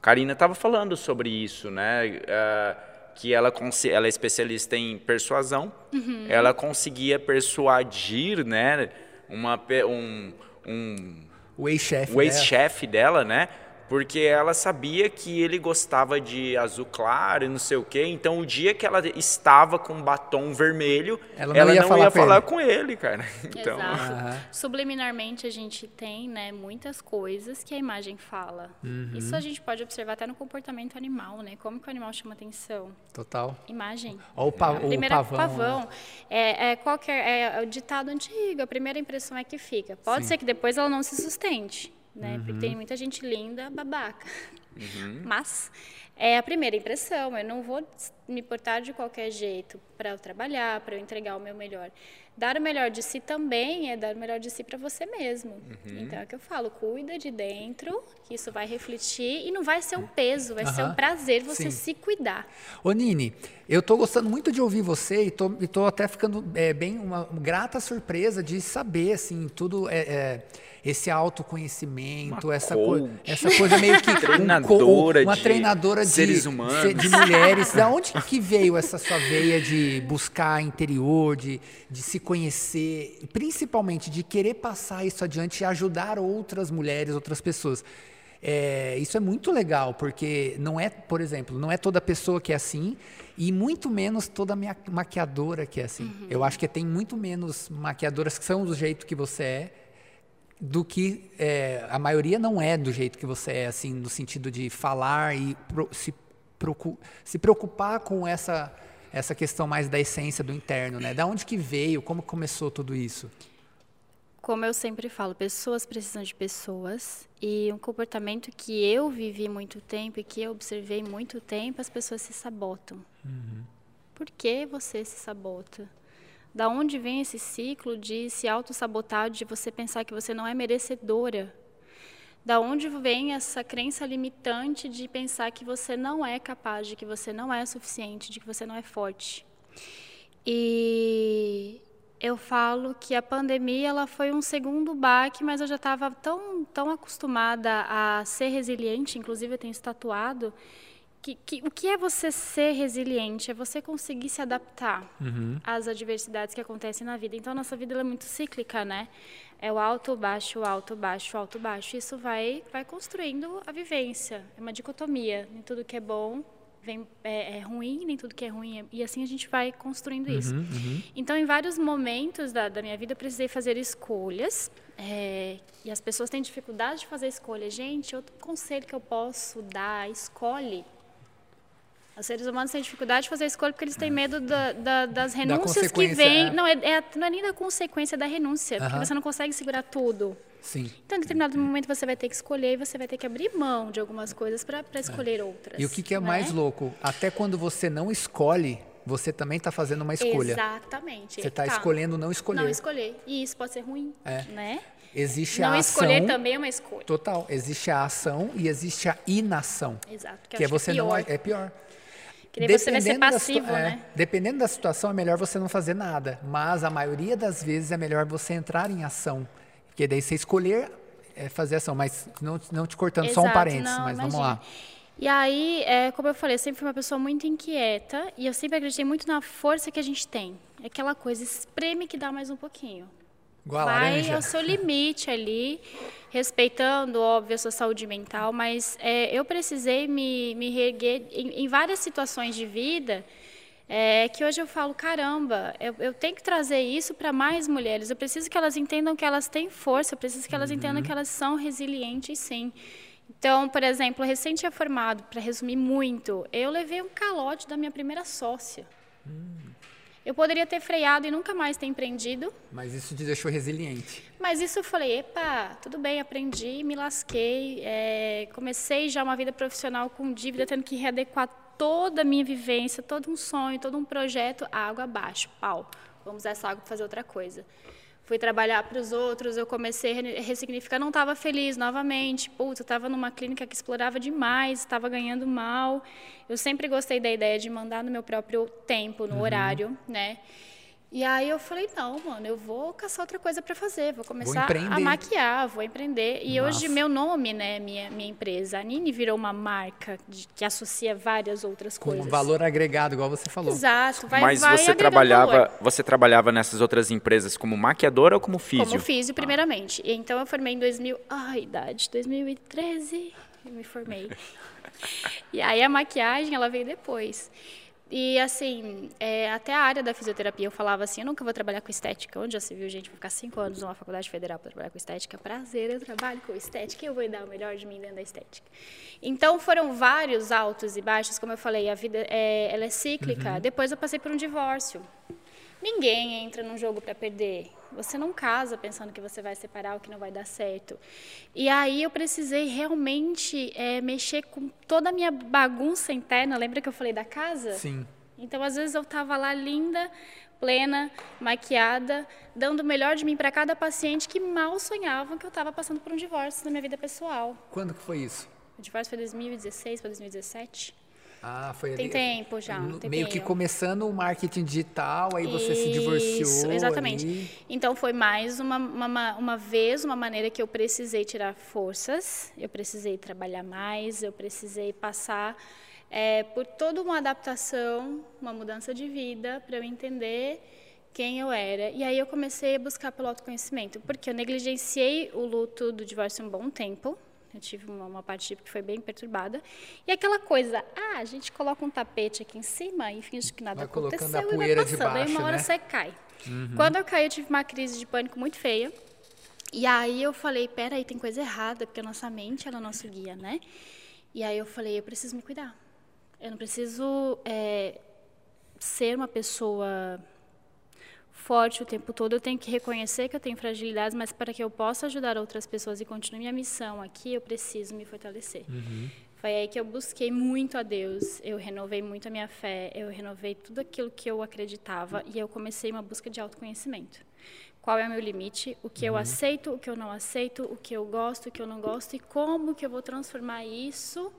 Karina estava falando sobre isso, né? É, que ela, ela é especialista em persuasão. Uhum. Ela conseguia persuadir, né? Uma, pe- um, um O ex-chefe. o ex-chefe dela, né? Porque ela sabia que ele gostava de azul claro e não sei o quê. Então, o dia que ela estava com batom vermelho, Ela ela não não ia ia falar falar, com ele. com ele, cara. <laughs> Então, Exato. Aham. Subliminarmente a gente tem, né, muitas coisas que a imagem fala. Uhum. Isso a gente pode observar até no comportamento animal, né? Como que o animal chama atenção? Total. Imagem. Ó, o, pa, A o primeira pavão. pavão. É, é, qualquer, é o ditado antigo, a primeira impressão é que fica. Pode Sim. ser que depois ela não se sustente, né? Porque tem muita gente linda, babaca. Uhum. <laughs> Mas é a primeira impressão. Eu não vou me portar de qualquer jeito para eu trabalhar, para eu entregar o meu melhor. Dar o melhor de si também é dar o melhor de si para você mesmo. Uhum. Então é o que eu falo, cuida de dentro, que isso vai refletir e não vai ser um peso, vai uhum. ser um prazer você Sim. se cuidar. Ô Nini, eu estou gostando muito de ouvir você e estou até ficando é, bem uma, uma, grata surpresa de saber assim tudo é, é esse autoconhecimento, essa, co essa coisa meio que <laughs> treinadora um uma treinadora de seres humanos, de mulheres. da onde que veio essa sua veia de buscar interior, de, de se conhecer, principalmente de querer passar isso adiante e ajudar outras mulheres, outras pessoas? É, isso é muito legal, porque não é, por exemplo, não é toda pessoa que é assim e muito menos toda maquiadora que é assim. Uhum. Eu acho que tem muito menos maquiadoras que são do jeito que você é do que é, a maioria não é do jeito que você é, assim, no sentido de falar e pro, se, procu, se preocupar com essa essa questão mais da essência do interno, né? Da onde que veio? Como começou tudo isso? Como eu sempre falo, pessoas precisam de pessoas e um comportamento que eu vivi muito tempo e que eu observei muito tempo, as pessoas se sabotam. Uhum. Por que você se sabota? Da onde vem esse ciclo de se auto-sabotar, de você pensar que você não é merecedora? Da onde vem essa crença limitante de pensar que você não é capaz, de que você não é suficiente, de que você não é forte? E eu falo que a pandemia ela foi um segundo baque, mas eu já estava tão, tão acostumada a ser resiliente, inclusive eu tenho estatuado, que, que, o que é você ser resiliente? É você conseguir se adaptar uhum. às adversidades que acontecem na vida. Então, a nossa vida é muito cíclica, né? É o alto, baixo, alto, baixo, alto, baixo. Isso vai, vai construindo a vivência. É uma dicotomia. Nem tudo que é bom vem, é, é ruim, nem tudo que é ruim. É, e assim a gente vai construindo uhum, isso. Uhum. Então, em vários momentos da, da minha vida, eu precisei fazer escolhas. É, e as pessoas têm dificuldade de fazer escolhas. Gente, outro conselho que eu posso dar, escolhe os seres humanos têm dificuldade de fazer a escolha porque eles têm medo da, da, das renúncias da que vêm. É. Não, é, é, não é nem da consequência da renúncia, porque você não consegue segurar tudo. Sim. Então, em determinado momento, você vai ter que escolher e você vai ter que abrir mão de algumas coisas para escolher é. outras. E o que, que é né? mais louco? Até quando você não escolhe, você também está fazendo uma escolha. Exatamente. Você está tá. escolhendo não escolher. Não escolher. E isso pode ser ruim, é. né? Existe não a ação. Não escolher também é uma escolha. Total. Existe a ação e existe a inação. Exato. Que, que é você não é pior. Que você vai ser passivo, é, né? dependendo da situação, é melhor você não fazer nada. Mas a maioria das vezes é melhor você entrar em ação. Porque daí você escolher é, fazer ação. Mas não, não te cortando, Exato, só um parênteses, não, mas imagine. vamos lá. E aí, é, como eu falei, eu sempre fui uma pessoa muito inquieta e eu sempre acreditei muito na força que a gente tem. É aquela coisa, espreme que dá mais um pouquinho. Igual Vai ao seu limite ali, respeitando, óbvio, a sua saúde mental, mas é, eu precisei me, me reerguer em, em várias situações de vida é, que hoje eu falo, caramba, eu, eu tenho que trazer isso para mais mulheres. Eu preciso que elas entendam que elas têm força, eu preciso que elas uhum. entendam que elas são resilientes, sim. Então, por exemplo, recente formado, para resumir muito, eu levei um calote da minha primeira sócia. Hum. Eu poderia ter freado e nunca mais ter empreendido. Mas isso te deixou resiliente. Mas isso eu falei, epa, tudo bem, aprendi, me lasquei. É, comecei já uma vida profissional com dívida, tendo que readequar toda a minha vivência, todo um sonho, todo um projeto, água abaixo, pau. Vamos usar essa água para fazer outra coisa fui trabalhar para os outros, eu comecei a ressignificar, não estava feliz novamente, putz, eu estava numa clínica que explorava demais, estava ganhando mal. Eu sempre gostei da ideia de mandar no meu próprio tempo, no uhum. horário, né? E aí eu falei, não, mano, eu vou caçar outra coisa para fazer, vou começar vou a maquiar, vou empreender. E Nossa. hoje meu nome, né, minha, minha empresa, a Nini virou uma marca de, que associa várias outras Com coisas. Com valor agregado, igual você falou. Exato, vai Mas vai você trabalhava, valor. você trabalhava nessas outras empresas como maquiadora ou como físio? Como físio, primeiramente. Ah. Então eu formei em 2000, ai, idade, 2013, eu me formei. <laughs> e aí a maquiagem, ela veio depois. E, assim, é, até a área da fisioterapia eu falava assim: eu nunca vou trabalhar com estética. Onde já se viu gente vou ficar cinco anos numa faculdade federal para trabalhar com estética? Prazer, eu trabalho com estética eu vou dar o melhor de mim dentro da estética. Então, foram vários altos e baixos. Como eu falei, a vida é, ela é cíclica. Uhum. Depois eu passei por um divórcio. Ninguém entra num jogo para perder. Você não casa pensando que você vai separar ou que não vai dar certo. E aí eu precisei realmente é, mexer com toda a minha bagunça interna. Lembra que eu falei da casa? Sim. Então, às vezes eu estava lá linda, plena, maquiada, dando o melhor de mim para cada paciente que mal sonhavam que eu estava passando por um divórcio na minha vida pessoal. Quando que foi isso? O divórcio foi 2016 para 2017. Ah, foi Tem ali- tempo já, no-. Meio que começando o marketing digital, aí você se divorciou. Isso, exatamente. ali. Então foi mais uma, uma, uma vez, uma maneira que eu precisei tirar forças, eu precisei trabalhar mais, eu precisei passar eh, por toda uma adaptação, uma mudança de vida para eu entender quem eu era. E aí eu comecei a buscar pelo autoconhecimento, porque eu negligenciei o luto do divórcio um bom tempo. Eu tive uma, uma parte que foi bem perturbada. E aquela coisa, ah, a gente coloca um tapete aqui em cima e finge que nada Vai aconteceu a e vai passando. aí uma hora né? você cai. Quando eu caí, eu tive uma crise de pânico muito feia. E aí eu falei, peraí, tem coisa errada, porque a nossa mente ela é nosso guia, né? E aí eu falei, eu preciso me cuidar. Eu não preciso é, ser uma pessoa forte o tempo todo. Eu tenho que reconhecer que eu tenho fragilidades, mas para que eu possa ajudar outras pessoas e continue minha missão aqui, eu preciso me fortalecer. Foi aí que eu busquei muito a Deus, eu renovei muito a minha fé, eu renovei tudo aquilo que eu acreditava e eu comecei uma busca de autoconhecimento. Qual é o meu limite? O que eu aceito, o que eu não aceito, o que eu gosto, o que eu não gosto e como que eu vou transformar isso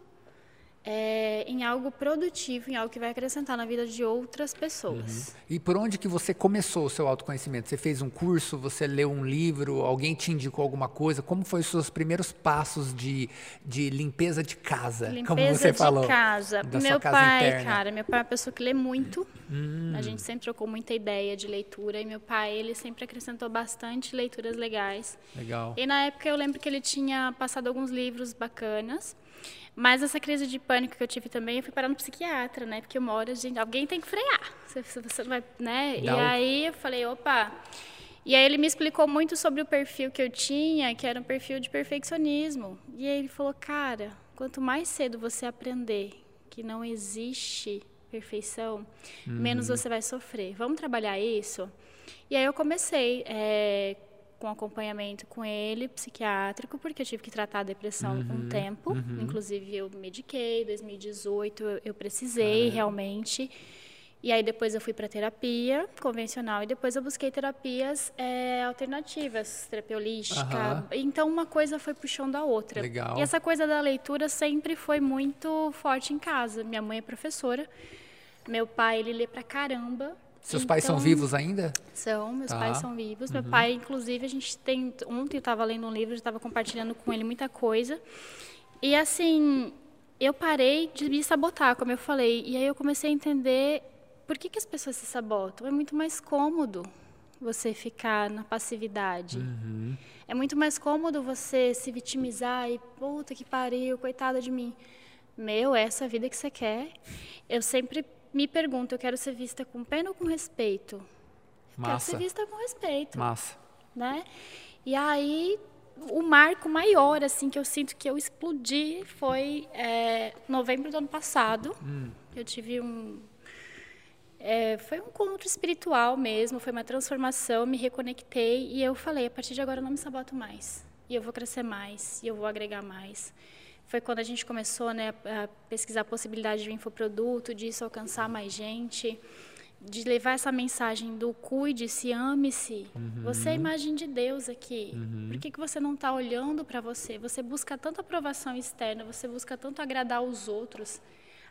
é, em algo produtivo, em algo que vai acrescentar na vida de outras pessoas. E por onde que você começou o seu autoconhecimento? Você fez um curso, você leu um livro, alguém te indicou alguma coisa? Como foi os seus primeiros passos de, de limpeza de casa? como Limpeza você de falou, casa. da meu casa pai, interna. Hum. cara, meu pai é uma pessoa que lê muito. A gente sempre trocou muita ideia de leitura e meu pai, ele sempre acrescentou bastante leituras legais. Legal. E na época eu lembro que ele tinha passado alguns livros bacanas. Mas essa crise de pânico que eu tive também, eu fui parar no psiquiatra, né? Porque uma hora, gente, alguém tem que frear. Você, você não vai, né? E Dá o- aí eu falei, opa. E aí ele me explicou muito sobre o perfil que eu tinha, que era um perfil de perfeccionismo. E aí ele falou, cara, quanto mais cedo você aprender que não existe perfeição, menos você vai sofrer. Vamos trabalhar isso? E aí eu comecei é, com acompanhamento com ele, psiquiátrico, porque eu tive que tratar a depressão um tempo. Inclusive, eu mediquei, 2018 eu, eu precisei realmente. E aí depois eu fui para terapia convencional e depois eu busquei terapias é, alternativas, terapia holística. Aham. Então uma coisa foi puxando a outra. Legal. E essa coisa da leitura sempre foi muito forte em casa. Minha mãe é professora, meu pai ele lê pra caramba. Seus pais são Então, vivos ainda? são, meus Tá. pais são vivos. Meu pai, inclusive, a gente tem. Ontem eu estava lendo um livro, eu estava compartilhando com ele muita coisa. E assim, eu parei de me sabotar, como eu falei. E aí eu comecei a entender por que, que as pessoas se sabotam. É muito mais cômodo você ficar na passividade. É muito mais cômodo você se vitimizar e, puta que pariu, coitada de mim. Meu, é essa a vida que você quer? Eu sempre me pergunto, eu quero ser vista com pena ou com respeito? Quero Massa. ser vista com respeito, Massa. né? E aí, o marco maior, assim, que eu sinto que eu explodi foi é, novembro do ano passado. Eu tive um... é, foi um encontro espiritual mesmo, foi uma transformação, me reconectei e eu falei, a partir de agora eu não me saboto mais. E eu vou crescer mais, e eu vou agregar mais. Foi quando a gente começou né, a pesquisar a possibilidade de um infoproduto, disso alcançar mais gente, de levar essa mensagem do cuide-se, ame-se. Você é a imagem de Deus aqui. Por que, que você não está olhando para você? Você busca tanta aprovação externa, você busca tanto agradar os outros.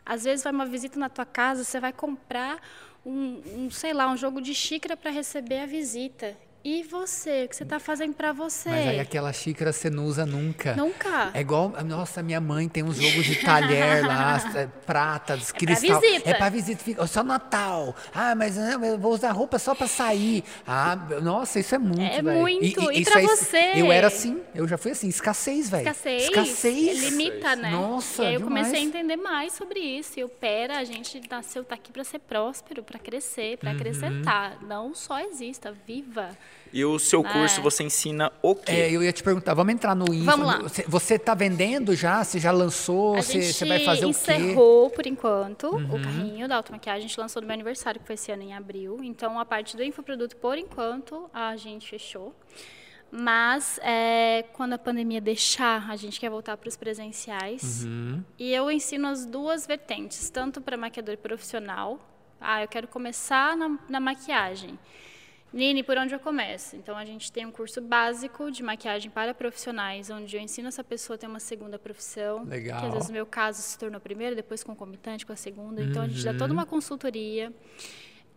Às vezes vai uma visita na tua casa, você vai comprar um, um sei lá, um jogo de xícara para receber a visita. E você, o que você está fazendo para você? Mas aí aquela xícara você não usa nunca. Nunca. É igual, nossa, minha mãe tem um jogo de talher lá, <laughs> é, prata, cristal. visita. É pra visita, só Natal. Ah, mas não, eu vou usar roupa só pra sair. Ah, nossa, isso é muito, É velho. muito. E isso pra aí- você? Eu era assim, eu já fui assim, escassez, velho. Escassez, Escassez. limita, né? Nossa, e aí eu demais. comecei a entender mais sobre isso. E eu, pera, a gente nasceu, tá aqui para ser próspero, para crescer, Uhum. para acrescentar. Não só exista, viva. E o seu curso, É. você ensina o quê? É, eu ia te perguntar, vamos entrar no info. Vamos lá. Você- está vendendo já? Você já lançou? A Você, gente você vai fazer o quê? Uhum. encerrou, por enquanto, o carrinho da automaquiagem. A gente lançou no meu aniversário, que foi esse ano em abril. Então, a parte do infoproduto, por enquanto, a gente fechou. Mas, é, quando a pandemia deixar, a gente quer voltar para os presenciais. Uhum. E eu ensino as duas vertentes, tanto para maquiador profissional. Ah, eu quero começar na, na maquiagem. Nini, por onde eu começo? Então, a gente tem um curso básico de maquiagem para profissionais, onde eu ensino essa pessoa a ter uma segunda profissão. Legal. Que às vezes no meu caso se tornou a primeira, depois concomitante com a segunda. Então, a gente dá toda Uhum. uma consultoria.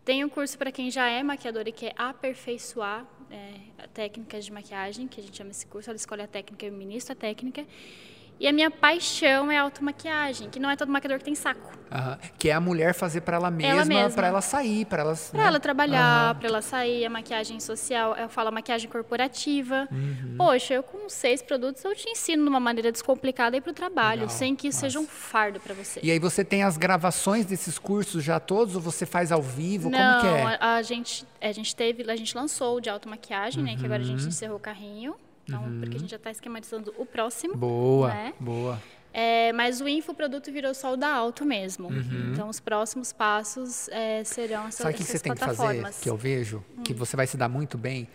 Tem um curso para quem já é maquiador e quer aperfeiçoar é, técnicas de maquiagem, que a gente chama esse curso. Ela escolhe a técnica, eu ministro a técnica. E a minha paixão é a automaquiagem, que não é todo maquiador que tem saco. Aham. Que é a mulher fazer para ela mesma, mesma. para ela sair, para ela. Para ela trabalhar, para ela sair, a maquiagem social, eu falo a maquiagem corporativa. Uhum. Poxa, eu com seis produtos eu te ensino de uma maneira descomplicada aí para o trabalho, Legal, sem que isso seja um fardo para você. E aí você tem as gravações desses cursos já todos ou você faz ao vivo? Não, Como que é? a, a gente, a gente teve, a gente lançou o de automaquiagem, né? Que agora a Uhum. gente encerrou o carrinho. Então, porque a gente já está esquematizando o próximo. Boa, né? boa. É, mas o infoproduto virou só o da alto mesmo. Uhum. Então, os próximos passos é, serão essas, Sabe o que essas você tem que fazer? Hum. Que eu vejo que você vai se dar muito bem?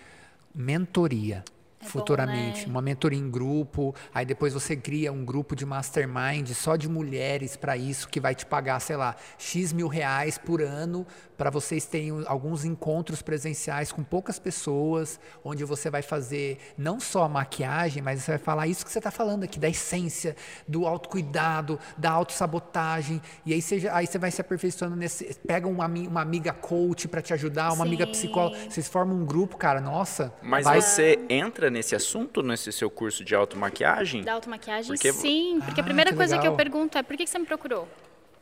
Mentoria. É bom, futuramente, né? uma mentoria em grupo, aí depois você cria um grupo de mastermind só de mulheres para isso que vai te pagar, sei lá, x mil reais por ano para vocês terem alguns encontros presenciais com poucas pessoas, onde você vai fazer não só a maquiagem, mas você vai falar isso que você está falando aqui, da essência, do autocuidado, da autossabotagem, e aí você, já- aí você vai se aperfeiçoando nesse, pega uma, uma amiga coach para te ajudar, uma amiga Sim. psicóloga, vocês formam um grupo, cara, nossa. Mas vai- você entra nesse assunto, nesse seu curso de automaquiagem? Da automaquiagem, Porque- sim. Porque Ah, a primeira que coisa que eu legal. pergunto é por que você me procurou?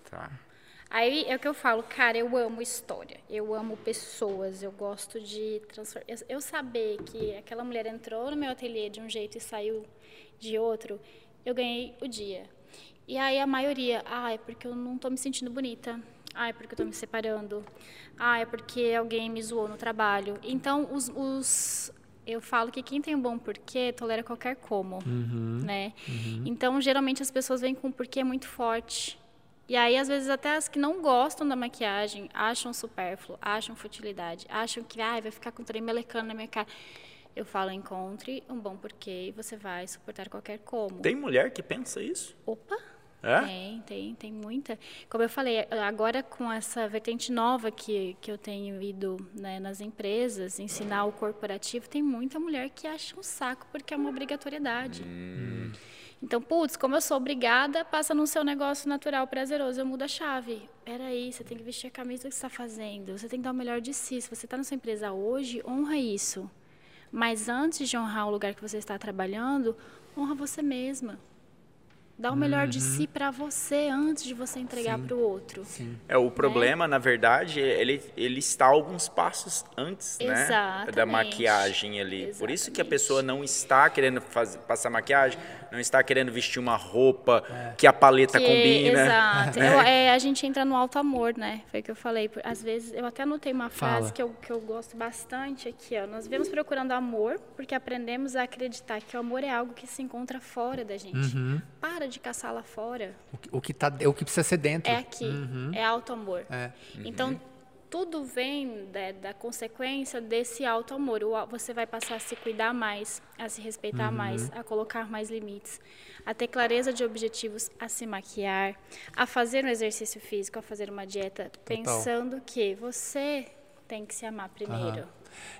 Tá. Aí é o que eu falo, cara, eu amo história, eu amo pessoas, eu gosto de transformar. Eu, eu saber que aquela mulher entrou no meu ateliê de um jeito e saiu de outro, eu ganhei o dia. E aí a maioria, ah, é porque eu não tô me sentindo bonita. Ah, é porque eu tô me separando. Ah, é porque alguém me zoou no trabalho. Então, os, os- eu falo que quem tem um bom porquê tolera qualquer como, né? Então, geralmente as pessoas vêm com um porquê muito forte. E aí, às vezes, até as que não gostam da maquiagem acham supérfluo, acham futilidade, acham que ah, vai ficar com trem melecando na minha cara. Eu falo, encontre um bom porquê e você vai suportar qualquer como. Tem mulher que pensa isso? Opa! É? Tem, tem, tem muita. Como eu falei, agora com essa vertente nova que, que eu tenho ido né, nas empresas, ensinar o corporativo, tem muita mulher que acha um saco porque é uma obrigatoriedade. Então, putz, como eu sou obrigada, passa no seu negócio natural, prazeroso, eu mudo a chave. Peraí, você tem que vestir a camisa que você está fazendo, você tem que dar o melhor de si. Se você está na sua empresa hoje, honra isso. Mas antes de honrar o lugar que você está trabalhando, honra você mesma. Dá o melhor de si para você antes de você entregar para o outro. Sim. É, o problema, na verdade, ele, ele está alguns passos antes, né? Da Exatamente. maquiagem ali. Por isso que a Exatamente. pessoa não está querendo faz- passar maquiagem, não está querendo vestir uma roupa que a paleta Que- combina. Exato. né? <laughs> Eu- é, a gente entra no alto amor, né? Foi o que eu falei. Às vezes, eu até anotei uma frase Fala. que eu, que eu gosto bastante aqui. Ó. Nós vivemos procurando amor porque aprendemos a acreditar que o amor é algo que se encontra fora da gente. Uhum. Para de caçar lá fora. O que, o que tá, o que precisa ser dentro. É aqui. É alto amor. É. Então, tudo vem da, da consequência desse alto amor. Você vai passar a se cuidar mais, a se respeitar mais, a colocar mais limites, a ter clareza de objetivos, a se maquiar, a fazer um exercício físico, a fazer uma dieta, pensando que você tem que se amar primeiro.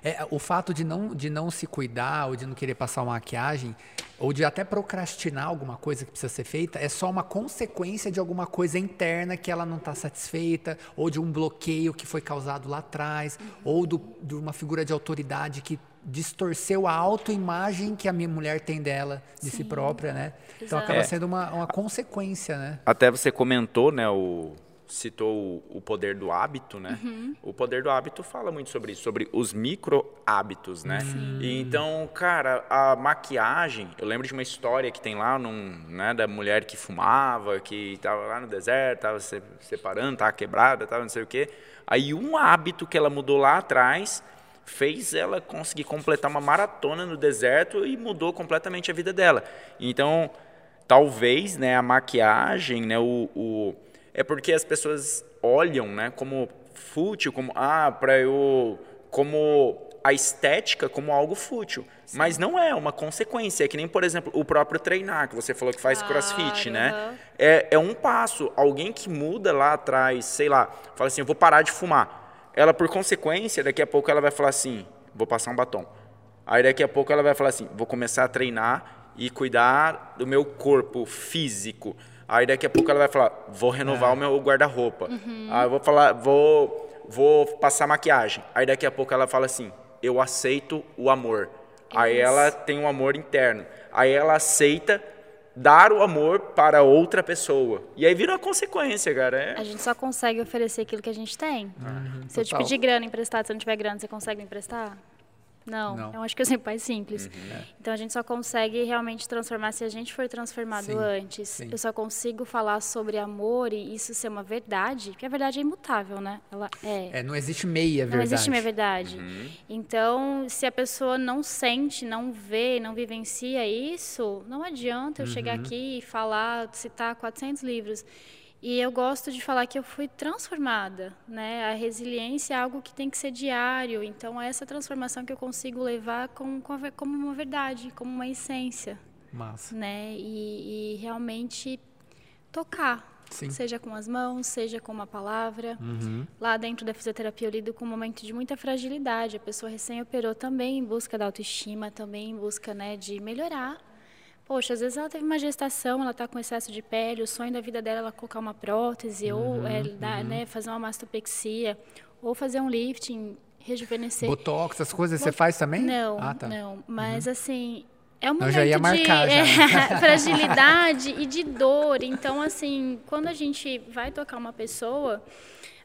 É, o fato de não, de não se cuidar ou de não querer passar uma maquiagem ou de até procrastinar alguma coisa que precisa ser feita é só uma consequência de alguma coisa interna que ela não está satisfeita ou de um bloqueio que foi causado lá atrás ou do, de uma figura de autoridade que distorceu a autoimagem que a minha mulher tem dela, de si própria, né? Então acaba É. sendo uma, uma consequência, né? Até você comentou, né, o, citou o, o poder do hábito, né? O poder do hábito fala muito sobre isso, sobre os micro hábitos, né? E então, cara, a maquiagem, eu lembro de uma história que tem lá num, né, da mulher que fumava, que estava lá no deserto, estava se separando, estava quebrada, estava não sei o quê. Aí um hábito que ela mudou lá atrás fez ela conseguir completar uma maratona no deserto e mudou completamente a vida dela. Então, talvez, né, a maquiagem, né, o, o é porque as pessoas olham, né, como fútil, como ah, para eu como a estética como algo fútil. Sim. Mas não é uma consequência. É que nem, por exemplo, o próprio treinar, que você falou que faz crossfit, né? É, é um passo. Alguém que muda lá atrás, sei lá, fala assim, eu vou parar de fumar. Ela, por consequência, daqui a pouco ela vai falar assim, vou passar um batom. Aí daqui a pouco ela vai falar assim, vou começar a treinar e cuidar do meu corpo físico. Aí daqui a pouco ela vai falar, vou renovar é. o meu guarda-roupa. Uhum. Aí eu vou falar, vou, vou passar maquiagem. Aí daqui a pouco ela fala assim, eu aceito o amor. Isso. Aí ela tem um amor interno. Aí ela aceita dar o amor para outra pessoa. E aí vira uma consequência, cara. É... A gente só consegue oferecer aquilo que a gente tem. Uhum, se eu te pedir grana emprestada, se eu não tiver grana, você consegue me emprestar? Não, não. eu acho que é sempre <laughs> mais simples. Uhum, é. Então a gente só consegue realmente transformar se a gente for transformado sim, antes. Sim. Eu só consigo falar sobre amor e isso ser uma verdade, porque a verdade é imutável, né? Ela é. é não existe meia verdade. Não existe meia verdade. Uhum. Então, se a pessoa não sente, não vê, não vivencia isso, não adianta eu uhum. chegar aqui e falar, citar 400 livros. E eu gosto de falar que eu fui transformada, né? A resiliência é algo que tem que ser diário, então é essa transformação que eu consigo levar como, como uma verdade, como uma essência. Massa. Né? E, e realmente tocar, Sim. seja com as mãos, seja com uma palavra. Uhum. Lá dentro da fisioterapia eu lido com um momento de muita fragilidade. A pessoa recém operou também em busca da autoestima, também em busca né, de melhorar Poxa, às vezes ela teve uma gestação, ela está com excesso de pele, o sonho da vida dela é ela colocar uma prótese, uhum, ou é, dar, uhum. né, fazer uma mastopexia, ou fazer um lifting, rejuvenescer. Botox, essas coisas você faz também? Não, ah, tá. não. Mas uhum. assim, é um momento já ia marcar, de. É, fragilidade <laughs> e de dor. Então, assim, quando a gente vai tocar uma pessoa,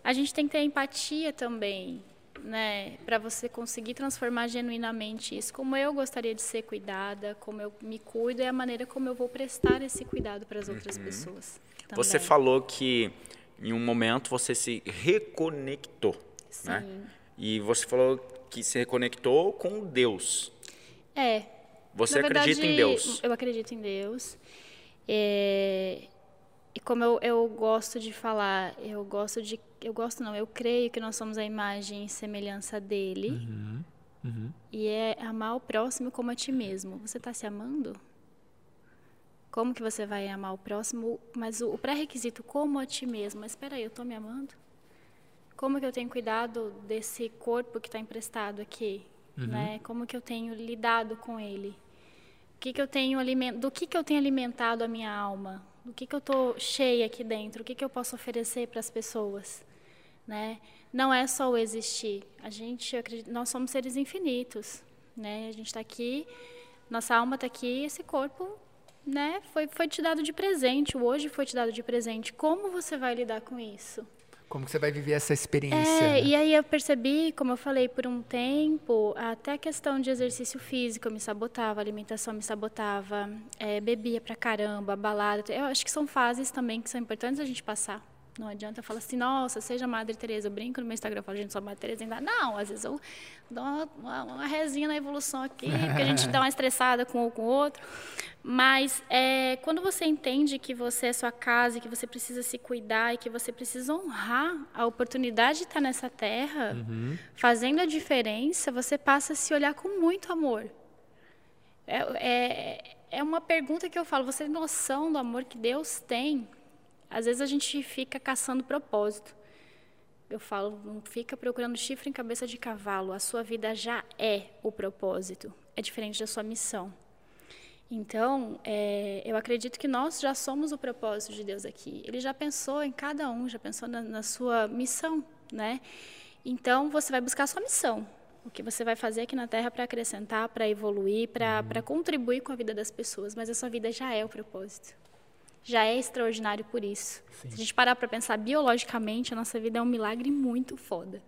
a gente tem que ter empatia também né, para você conseguir transformar genuinamente isso, como eu gostaria de ser cuidada, como eu me cuido e a maneira como eu vou prestar esse cuidado para as outras uhum. pessoas. Também. Você falou que em um momento você se reconectou, Sim. né? E você falou que se reconectou com Deus. É. Você verdade, acredita em Deus? Eu acredito em Deus. É, e como eu, eu gosto de falar, eu gosto de. Eu gosto não, eu creio que nós somos a imagem e semelhança dele. Uhum, uhum. E é amar o próximo como a ti mesmo. Você está se amando? Como que você vai amar o próximo? Mas o, o pré-requisito, como a ti mesmo. Mas espera aí, eu estou me amando? Como que eu tenho cuidado desse corpo que está emprestado aqui? Uhum. Né? Como que eu tenho lidado com ele? O que que eu tenho do que, que eu tenho alimentado a minha alma? Do que, que eu estou cheia aqui dentro, o que, que eu posso oferecer para as pessoas. Né? Não é só o existir. A gente, acredito, nós somos seres infinitos. Né? A gente está aqui, nossa alma está aqui, esse corpo né, foi, foi te dado de presente, o hoje foi te dado de presente. Como você vai lidar com isso? Como que você vai viver essa experiência? É, né? e aí eu percebi, como eu falei, por um tempo, até a questão de exercício físico me sabotava, alimentação me sabotava, é, bebia pra caramba, balada. Eu acho que são fases também que são importantes a gente passar. Não adianta falar assim, nossa, seja Madre Teresa. Eu brinco no meu Instagram, eu falo, gente, sou Madre Teresa ainda. Não, às vezes eu dou uma, uma, uma resinha na evolução aqui, porque a gente <laughs> dá uma estressada com um ou com o outro. Mas é, quando você entende que você é sua casa, que você precisa se cuidar e que você precisa honrar a oportunidade de estar nessa terra, uhum. fazendo a diferença, você passa a se olhar com muito amor. É, é, é uma pergunta que eu falo, você tem noção do amor que Deus tem às vezes a gente fica caçando propósito. Eu falo, não fica procurando chifre em cabeça de cavalo. A sua vida já é o propósito. É diferente da sua missão. Então, é, eu acredito que nós já somos o propósito de Deus aqui. Ele já pensou em cada um, já pensou na, na sua missão, né? Então, você vai buscar a sua missão. O que você vai fazer aqui na Terra para acrescentar, para evoluir, para uhum. contribuir com a vida das pessoas. Mas a sua vida já é o propósito já é extraordinário por isso. Sim. Se a gente parar para pensar biologicamente, a nossa vida é um milagre muito foda.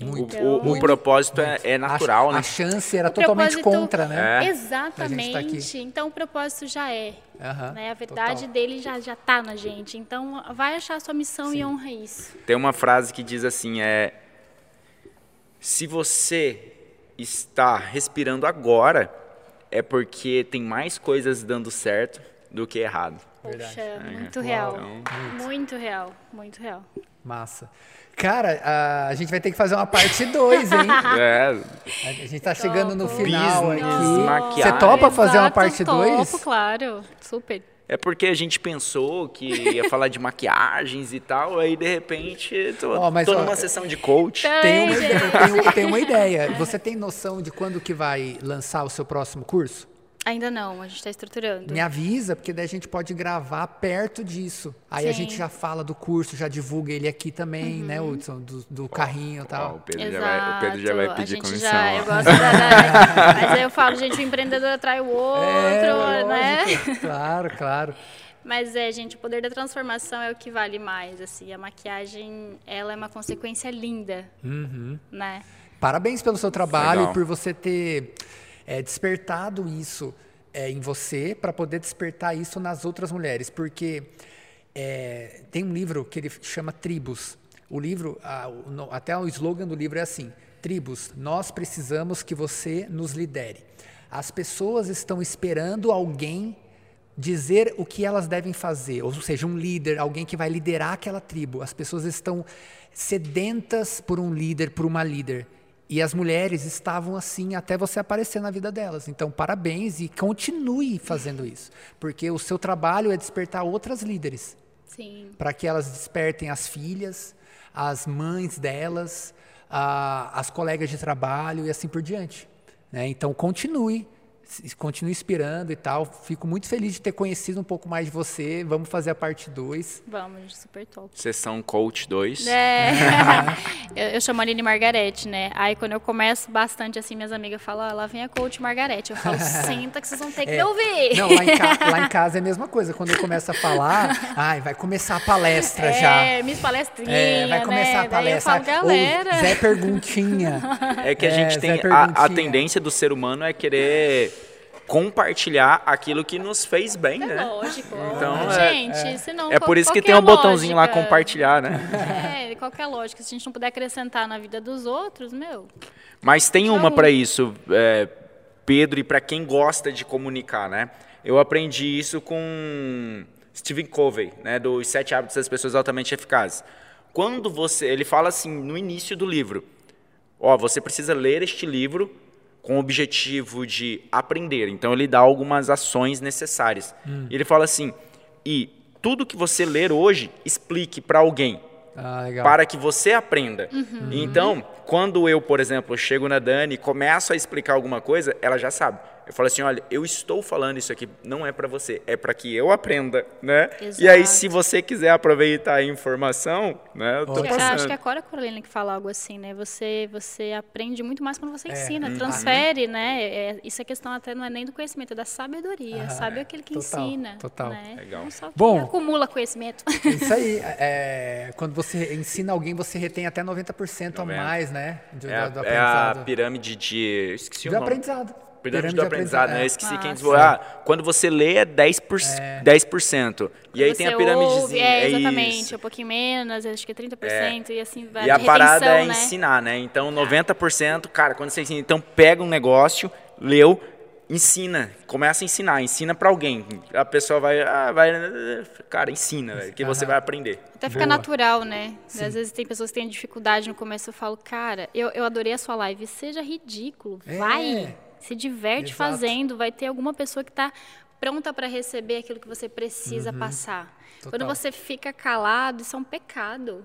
Muito. Então, o, o, o, propósito é, é, natural, a, né? A chance era totalmente contra, né? É. Exatamente. Tá então o propósito já é. Uhum, né? A verdade total. dele já já está na gente. Então vai achar a sua missão Sim. e honra isso. Tem uma frase que diz assim: é Se você está respirando agora, é porque tem mais coisas dando certo do que errado. Poxa, muito real. Muito real, muito real. Massa. Cara, a, gente vai ter que fazer uma parte 2, hein? <laughs> É, A gente tá chegando no Topo. final Business, aqui. maquiagem. Você topa fazer uma Exato, parte 2? Topo, claro. Super. é porque a gente pensou que ia falar de maquiagens e tal, aí de repente tô, Ó, mas, tô ó, numa sessão de coach. Tem uma, tem, <laughs> tem uma ideia. Você tem noção de quando que vai lançar o seu próximo curso? Ainda não, a gente está estruturando. Me avisa, porque daí a gente pode gravar perto disso. Aí a Sim. gente já fala do curso, já divulga ele aqui também, né, Hudson? Do, do carrinho e Ó, o, tal. Pedro já vai, o Pedro já vai Exato. pedir a gente comissão. Já, ó. eu gosto da, da- <laughs> Mas aí eu falo, gente, o empreendedor atrai o outro, É, né? lógico. Claro, claro. Mas é, gente, o poder da transformação é o que vale mais, assim. A maquiagem, ela é uma consequência linda, Uhum. né? Parabéns pelo seu trabalho Legal. e por você ter é, despertado isso é, em você para poder despertar isso nas outras mulheres. Porque é, tem um livro que ele chama Tribos. O livro, a- o até o slogan do livro é assim: Tribos, nós precisamos que você nos lidere. As pessoas estão esperando alguém dizer o que elas devem fazer, ou seja, um líder, alguém que vai liderar aquela tribo. As pessoas estão sedentas por um líder, por uma líder. E as mulheres estavam assim até você aparecer na vida delas. Então, parabéns e continue fazendo isso, porque o seu trabalho é despertar outras líderes, Sim. para que elas despertem as filhas, as mães delas, a- as colegas de trabalho e assim por diante. né? Então, continue, continue inspirando e tal. Fico muito feliz de ter conhecido um pouco mais de você. Vamos fazer a parte 2. Vamos, super top. Sessão Coach 2. É. <laughs> eu, eu chamo a Aline Margarete, né? Aí quando eu começo bastante assim, minhas amigas falam, ó, lá vem a coach Margarete. Eu falo, <laughs> senta que vocês vão ter que me ouvir. É. Não, lá em, ca- lá em casa é a mesma coisa. Quando eu começo a falar, ai, vai começar a palestra já. É, minhas palestrinhas, É, vai começar né? a palestra. Daí eu falo, galera... Ou Zé Perguntinha. É que a É, gente tem. A, a tendência do ser humano é querer compartilhar aquilo que nos fez bem, É né? lógico. Então, é- gente, senão É por isso que é tem a um botãozinho lá lógica? compartilhar, né? <laughs> É, qualquer lógica. Se a gente não puder acrescentar na vida dos outros, meu... Mas tem uma para isso, é, Pedro, e para quem gosta de comunicar, né? Eu aprendi isso com Stephen Covey, né, dos Sete Hábitos das Pessoas Altamente Eficazes. Quando você, ele fala assim no início do livro, ó, você precisa ler este livro com o objetivo de aprender. Então ele dá algumas ações necessárias. Ele fala assim: e tudo que você ler hoje, explique para alguém Ah, legal. para que você aprenda. Uhum. Então, quando eu, por exemplo, chego na Dani e começo a explicar alguma coisa, ela já sabe. Eu falo assim, olha, eu estou falando isso aqui, não é para você, é para que eu aprenda, né? E aí, Exato. se você quiser aproveitar a informação, né, eu tô Eu acho que é a Cora Coralina que fala algo assim, né? Você, você aprende muito mais quando você É. ensina, Uhum. transfere, né? É, isso é questão até não é nem do conhecimento, é da sabedoria. Sabe aquele que Total, ensina. total. Né? Legal. Não só que Bom. acumula conhecimento. Isso aí. <laughs> é, quando você ensina alguém, você retém até 90% a 90. mais, né? de- É, a- do, do é a aprendizado. pirâmide de... Esqueci o Do nome. aprendizado. Pirâmide do aprendizado, né? Eu é. esqueci quem Nossa. desenvolveu. Ah, quando você lê é 10%. Por, 10%. E aí tem a Você pirâmidezinha. ouve, é, exatamente, isso. um pouquinho menos, acho que é 30%, e assim vai E a de parada é retenção, né? ensinar, né? Então, 90%, cara, quando você ensina, então pega um negócio, leu, ensina, começa a ensinar, ensina pra alguém. A pessoa vai, ah, vai, cara, ensina, velho, que você vai aprender. Até fica Boa. natural, né? Às vezes tem pessoas que têm dificuldade no começo, eu falo, cara, eu, eu adorei a sua live, seja ridículo, É. vai, se diverte Exato. fazendo, vai ter alguma pessoa que está pronta para receber aquilo que você precisa passar. Quando Total. você fica calado, isso é um pecado.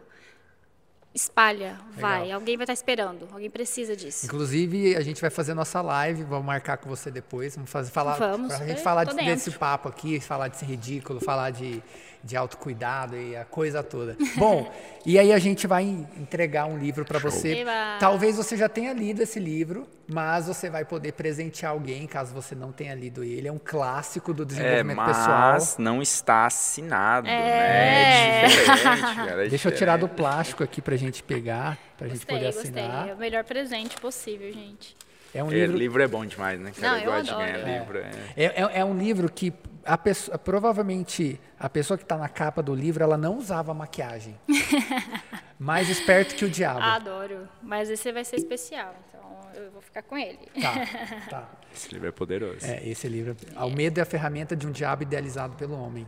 Espalha, vai, Legal. alguém vai estar esperando, alguém precisa disso. Inclusive, a gente vai fazer nossa live, vamos marcar com você depois, vamos fazer falar Vamos, pra gente falar de- desse papo aqui, falar de ser ridículo, falar de, de autocuidado e a coisa toda. Bom, e aí a gente vai entregar um livro para você. Eba! Talvez você já tenha lido esse livro, mas você vai poder presentear alguém caso você não tenha lido ele. É um clássico do É, desenvolvimento mas pessoal. não está assinado, É. né? É diferente, <laughs> cara. é Deixa eu tirar do plástico aqui pra gente pegar, pra gente Gostei, poder gostei. assinar. É o melhor presente possível, gente. É um É, livro livro é bom demais, né? Cara, Não, eu eu gosto de adoro. ganhar É. livro. é. É, é- é um livro que a pessoa, provavelmente a pessoa que está na capa do livro ela não usava maquiagem. <laughs> Mais esperto que o diabo. Adoro. Mas esse vai ser especial, então eu vou ficar com ele. Tá, <laughs> tá. Esse livro é poderoso. É, esse livro. O medo é a ferramenta de um diabo idealizado pelo homem.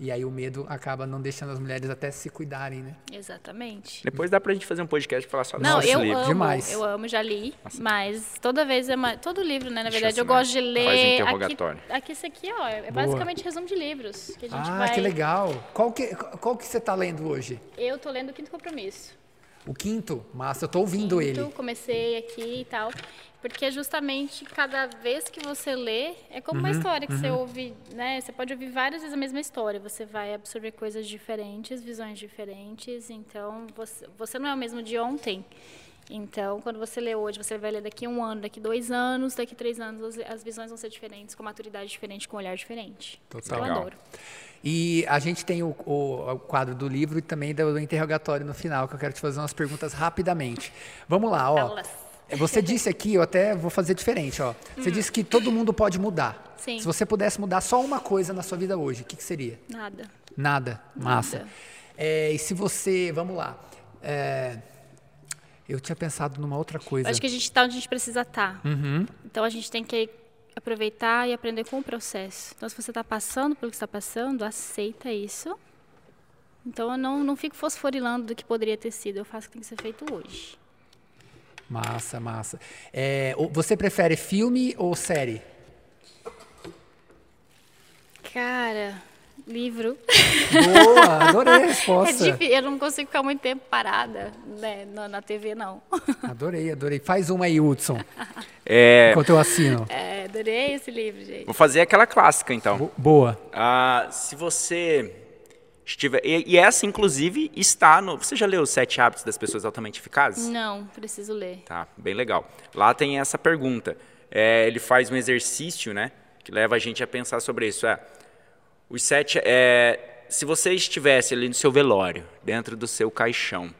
E aí o medo acaba não deixando as mulheres até se cuidarem, né? Exatamente. Depois dá pra gente fazer um podcast e falar só Não, desse eu livro. amo, Demais. eu amo, já li, mas toda vez é uma, todo livro, né, na Deixa verdade, eu assinar. gosto de Faz ler. interrogatório. Aqui, aqui esse aqui, ó, é Boa. basicamente resumo de livros que a gente Ah, vai. que legal. Qual que, qual que você está lendo hoje? Eu tô lendo o Quinto Compromisso. O quinto? Massa, eu tô ouvindo Quinto, ele. comecei aqui e tal. Porque justamente cada vez que você lê, é como Uhum, uma história que você ouve, né? Você pode ouvir várias vezes a mesma história. Você vai absorver coisas diferentes, visões diferentes. Então, você, você não é o mesmo de ontem. Então, quando você lê hoje, você vai ler daqui um ano, daqui dois anos, daqui três anos, as, visões vão ser diferentes, com maturidade diferente, com um olhar diferente. Total. Eu adoro. E a gente tem o, o- o quadro do livro e também do, do interrogatório no final, que eu quero te fazer umas perguntas rapidamente. Vamos lá, ó. Aulas. Você disse aqui, eu até vou fazer diferente, ó. Você disse que todo mundo pode mudar. Sim. Se você pudesse mudar só uma coisa na sua vida hoje, o que, que seria? Nada. Nada. Massa. Nada. É, e se você. Vamos lá. É, eu tinha pensado numa outra coisa. Eu acho que a gente está onde a gente precisa estar. Uhum. Então a gente tem que aproveitar e aprender com o processo. Então, se você está passando pelo que está passando, aceita isso. Então, eu não, não fico fosforilando do que poderia ter sido. Eu faço o que tem que ser feito hoje. Massa, massa. É, você prefere filme ou série? Cara, livro. Boa, <laughs> adorei a É resposta. difícil. Eu não consigo ficar muito tempo parada né, na, TV, não. <laughs> Adorei, adorei. Faz uma aí, Hudson, É, enquanto eu assino. É, adorei esse livro, gente. vou fazer aquela clássica, então. Bo- Boa. Ah, se você estiver... E, e essa, inclusive, está no... Você já leu Os Sete Hábitos das Pessoas Altamente Eficazes? Não, preciso ler. Tá, bem legal. Lá tem essa pergunta. É, ele faz um exercício, né? Que leva a gente a pensar sobre isso. É, os sete. É, se você estivesse ali no seu velório, dentro do seu caixão,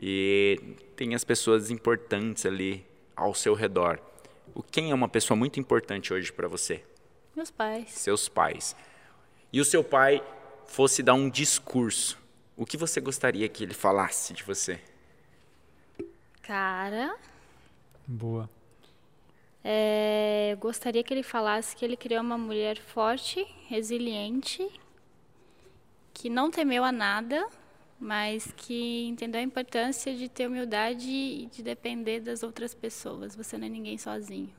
e tem as pessoas importantes ali ao seu redor, o quem é uma pessoa muito importante hoje para você? Meus pais. Seus pais. E o seu pai fosse dar um discurso, o que você gostaria que ele falasse de você? Cara, Boa. É, eu gostaria que ele falasse que ele criou uma mulher forte, resiliente, que não temeu a nada, mas que entendeu a importância de ter humildade e de depender das outras pessoas. Você não é ninguém sozinho.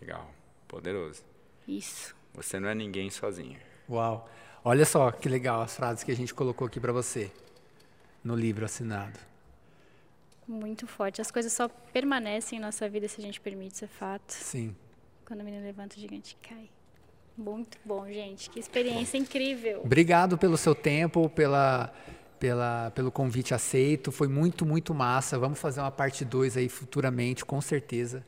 Legal, poderoso. Isso. Você não é ninguém sozinho. Uau. Olha só que legal as frases que a gente colocou aqui para você no livro assinado. Muito forte. As coisas só permanecem em nossa vida se a gente permite, isso é fato. Sim. Quando a menina levanta, o gigante cai. Muito bom, gente. Que experiência incrível. Obrigado pelo seu tempo, pela, pela, pelo convite aceito. Foi muito, muito massa. Vamos fazer uma parte 2 aí futuramente, com certeza.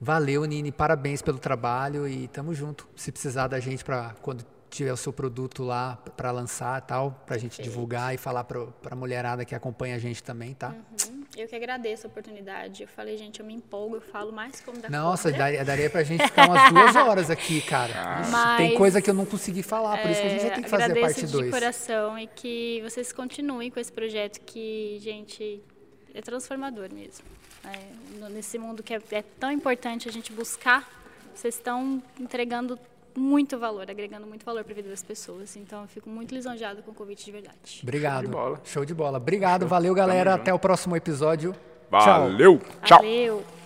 Valeu, Nini. Parabéns pelo trabalho e tamo junto. Se precisar da gente para quando tiver o seu produto lá para lançar tal, pra gente divulgar e falar pra, pra mulherada que acompanha a gente também, tá? Hum, Eu que agradeço a oportunidade. Eu falei, gente, eu me empolgo, eu falo mais como da Nossa, daria, daria pra gente ficar umas duas <laughs> horas aqui, cara. Tem Mas, coisa que eu não consegui falar, por isso que a gente vai ter que fazer a agradeço parte de 2. coração e que vocês continuem com esse projeto que, gente, é transformador mesmo. É, nesse mundo que é, é tão importante a gente buscar, vocês estão entregando muito valor, agregando muito valor para a vida das pessoas. Então, eu fico muito lisonjeada com o convite de verdade. Obrigado. Show de bola. Show de bola. Obrigado, valeu, galera. Até o próximo episódio. Tchau. Valeu! Tchau! Valeu!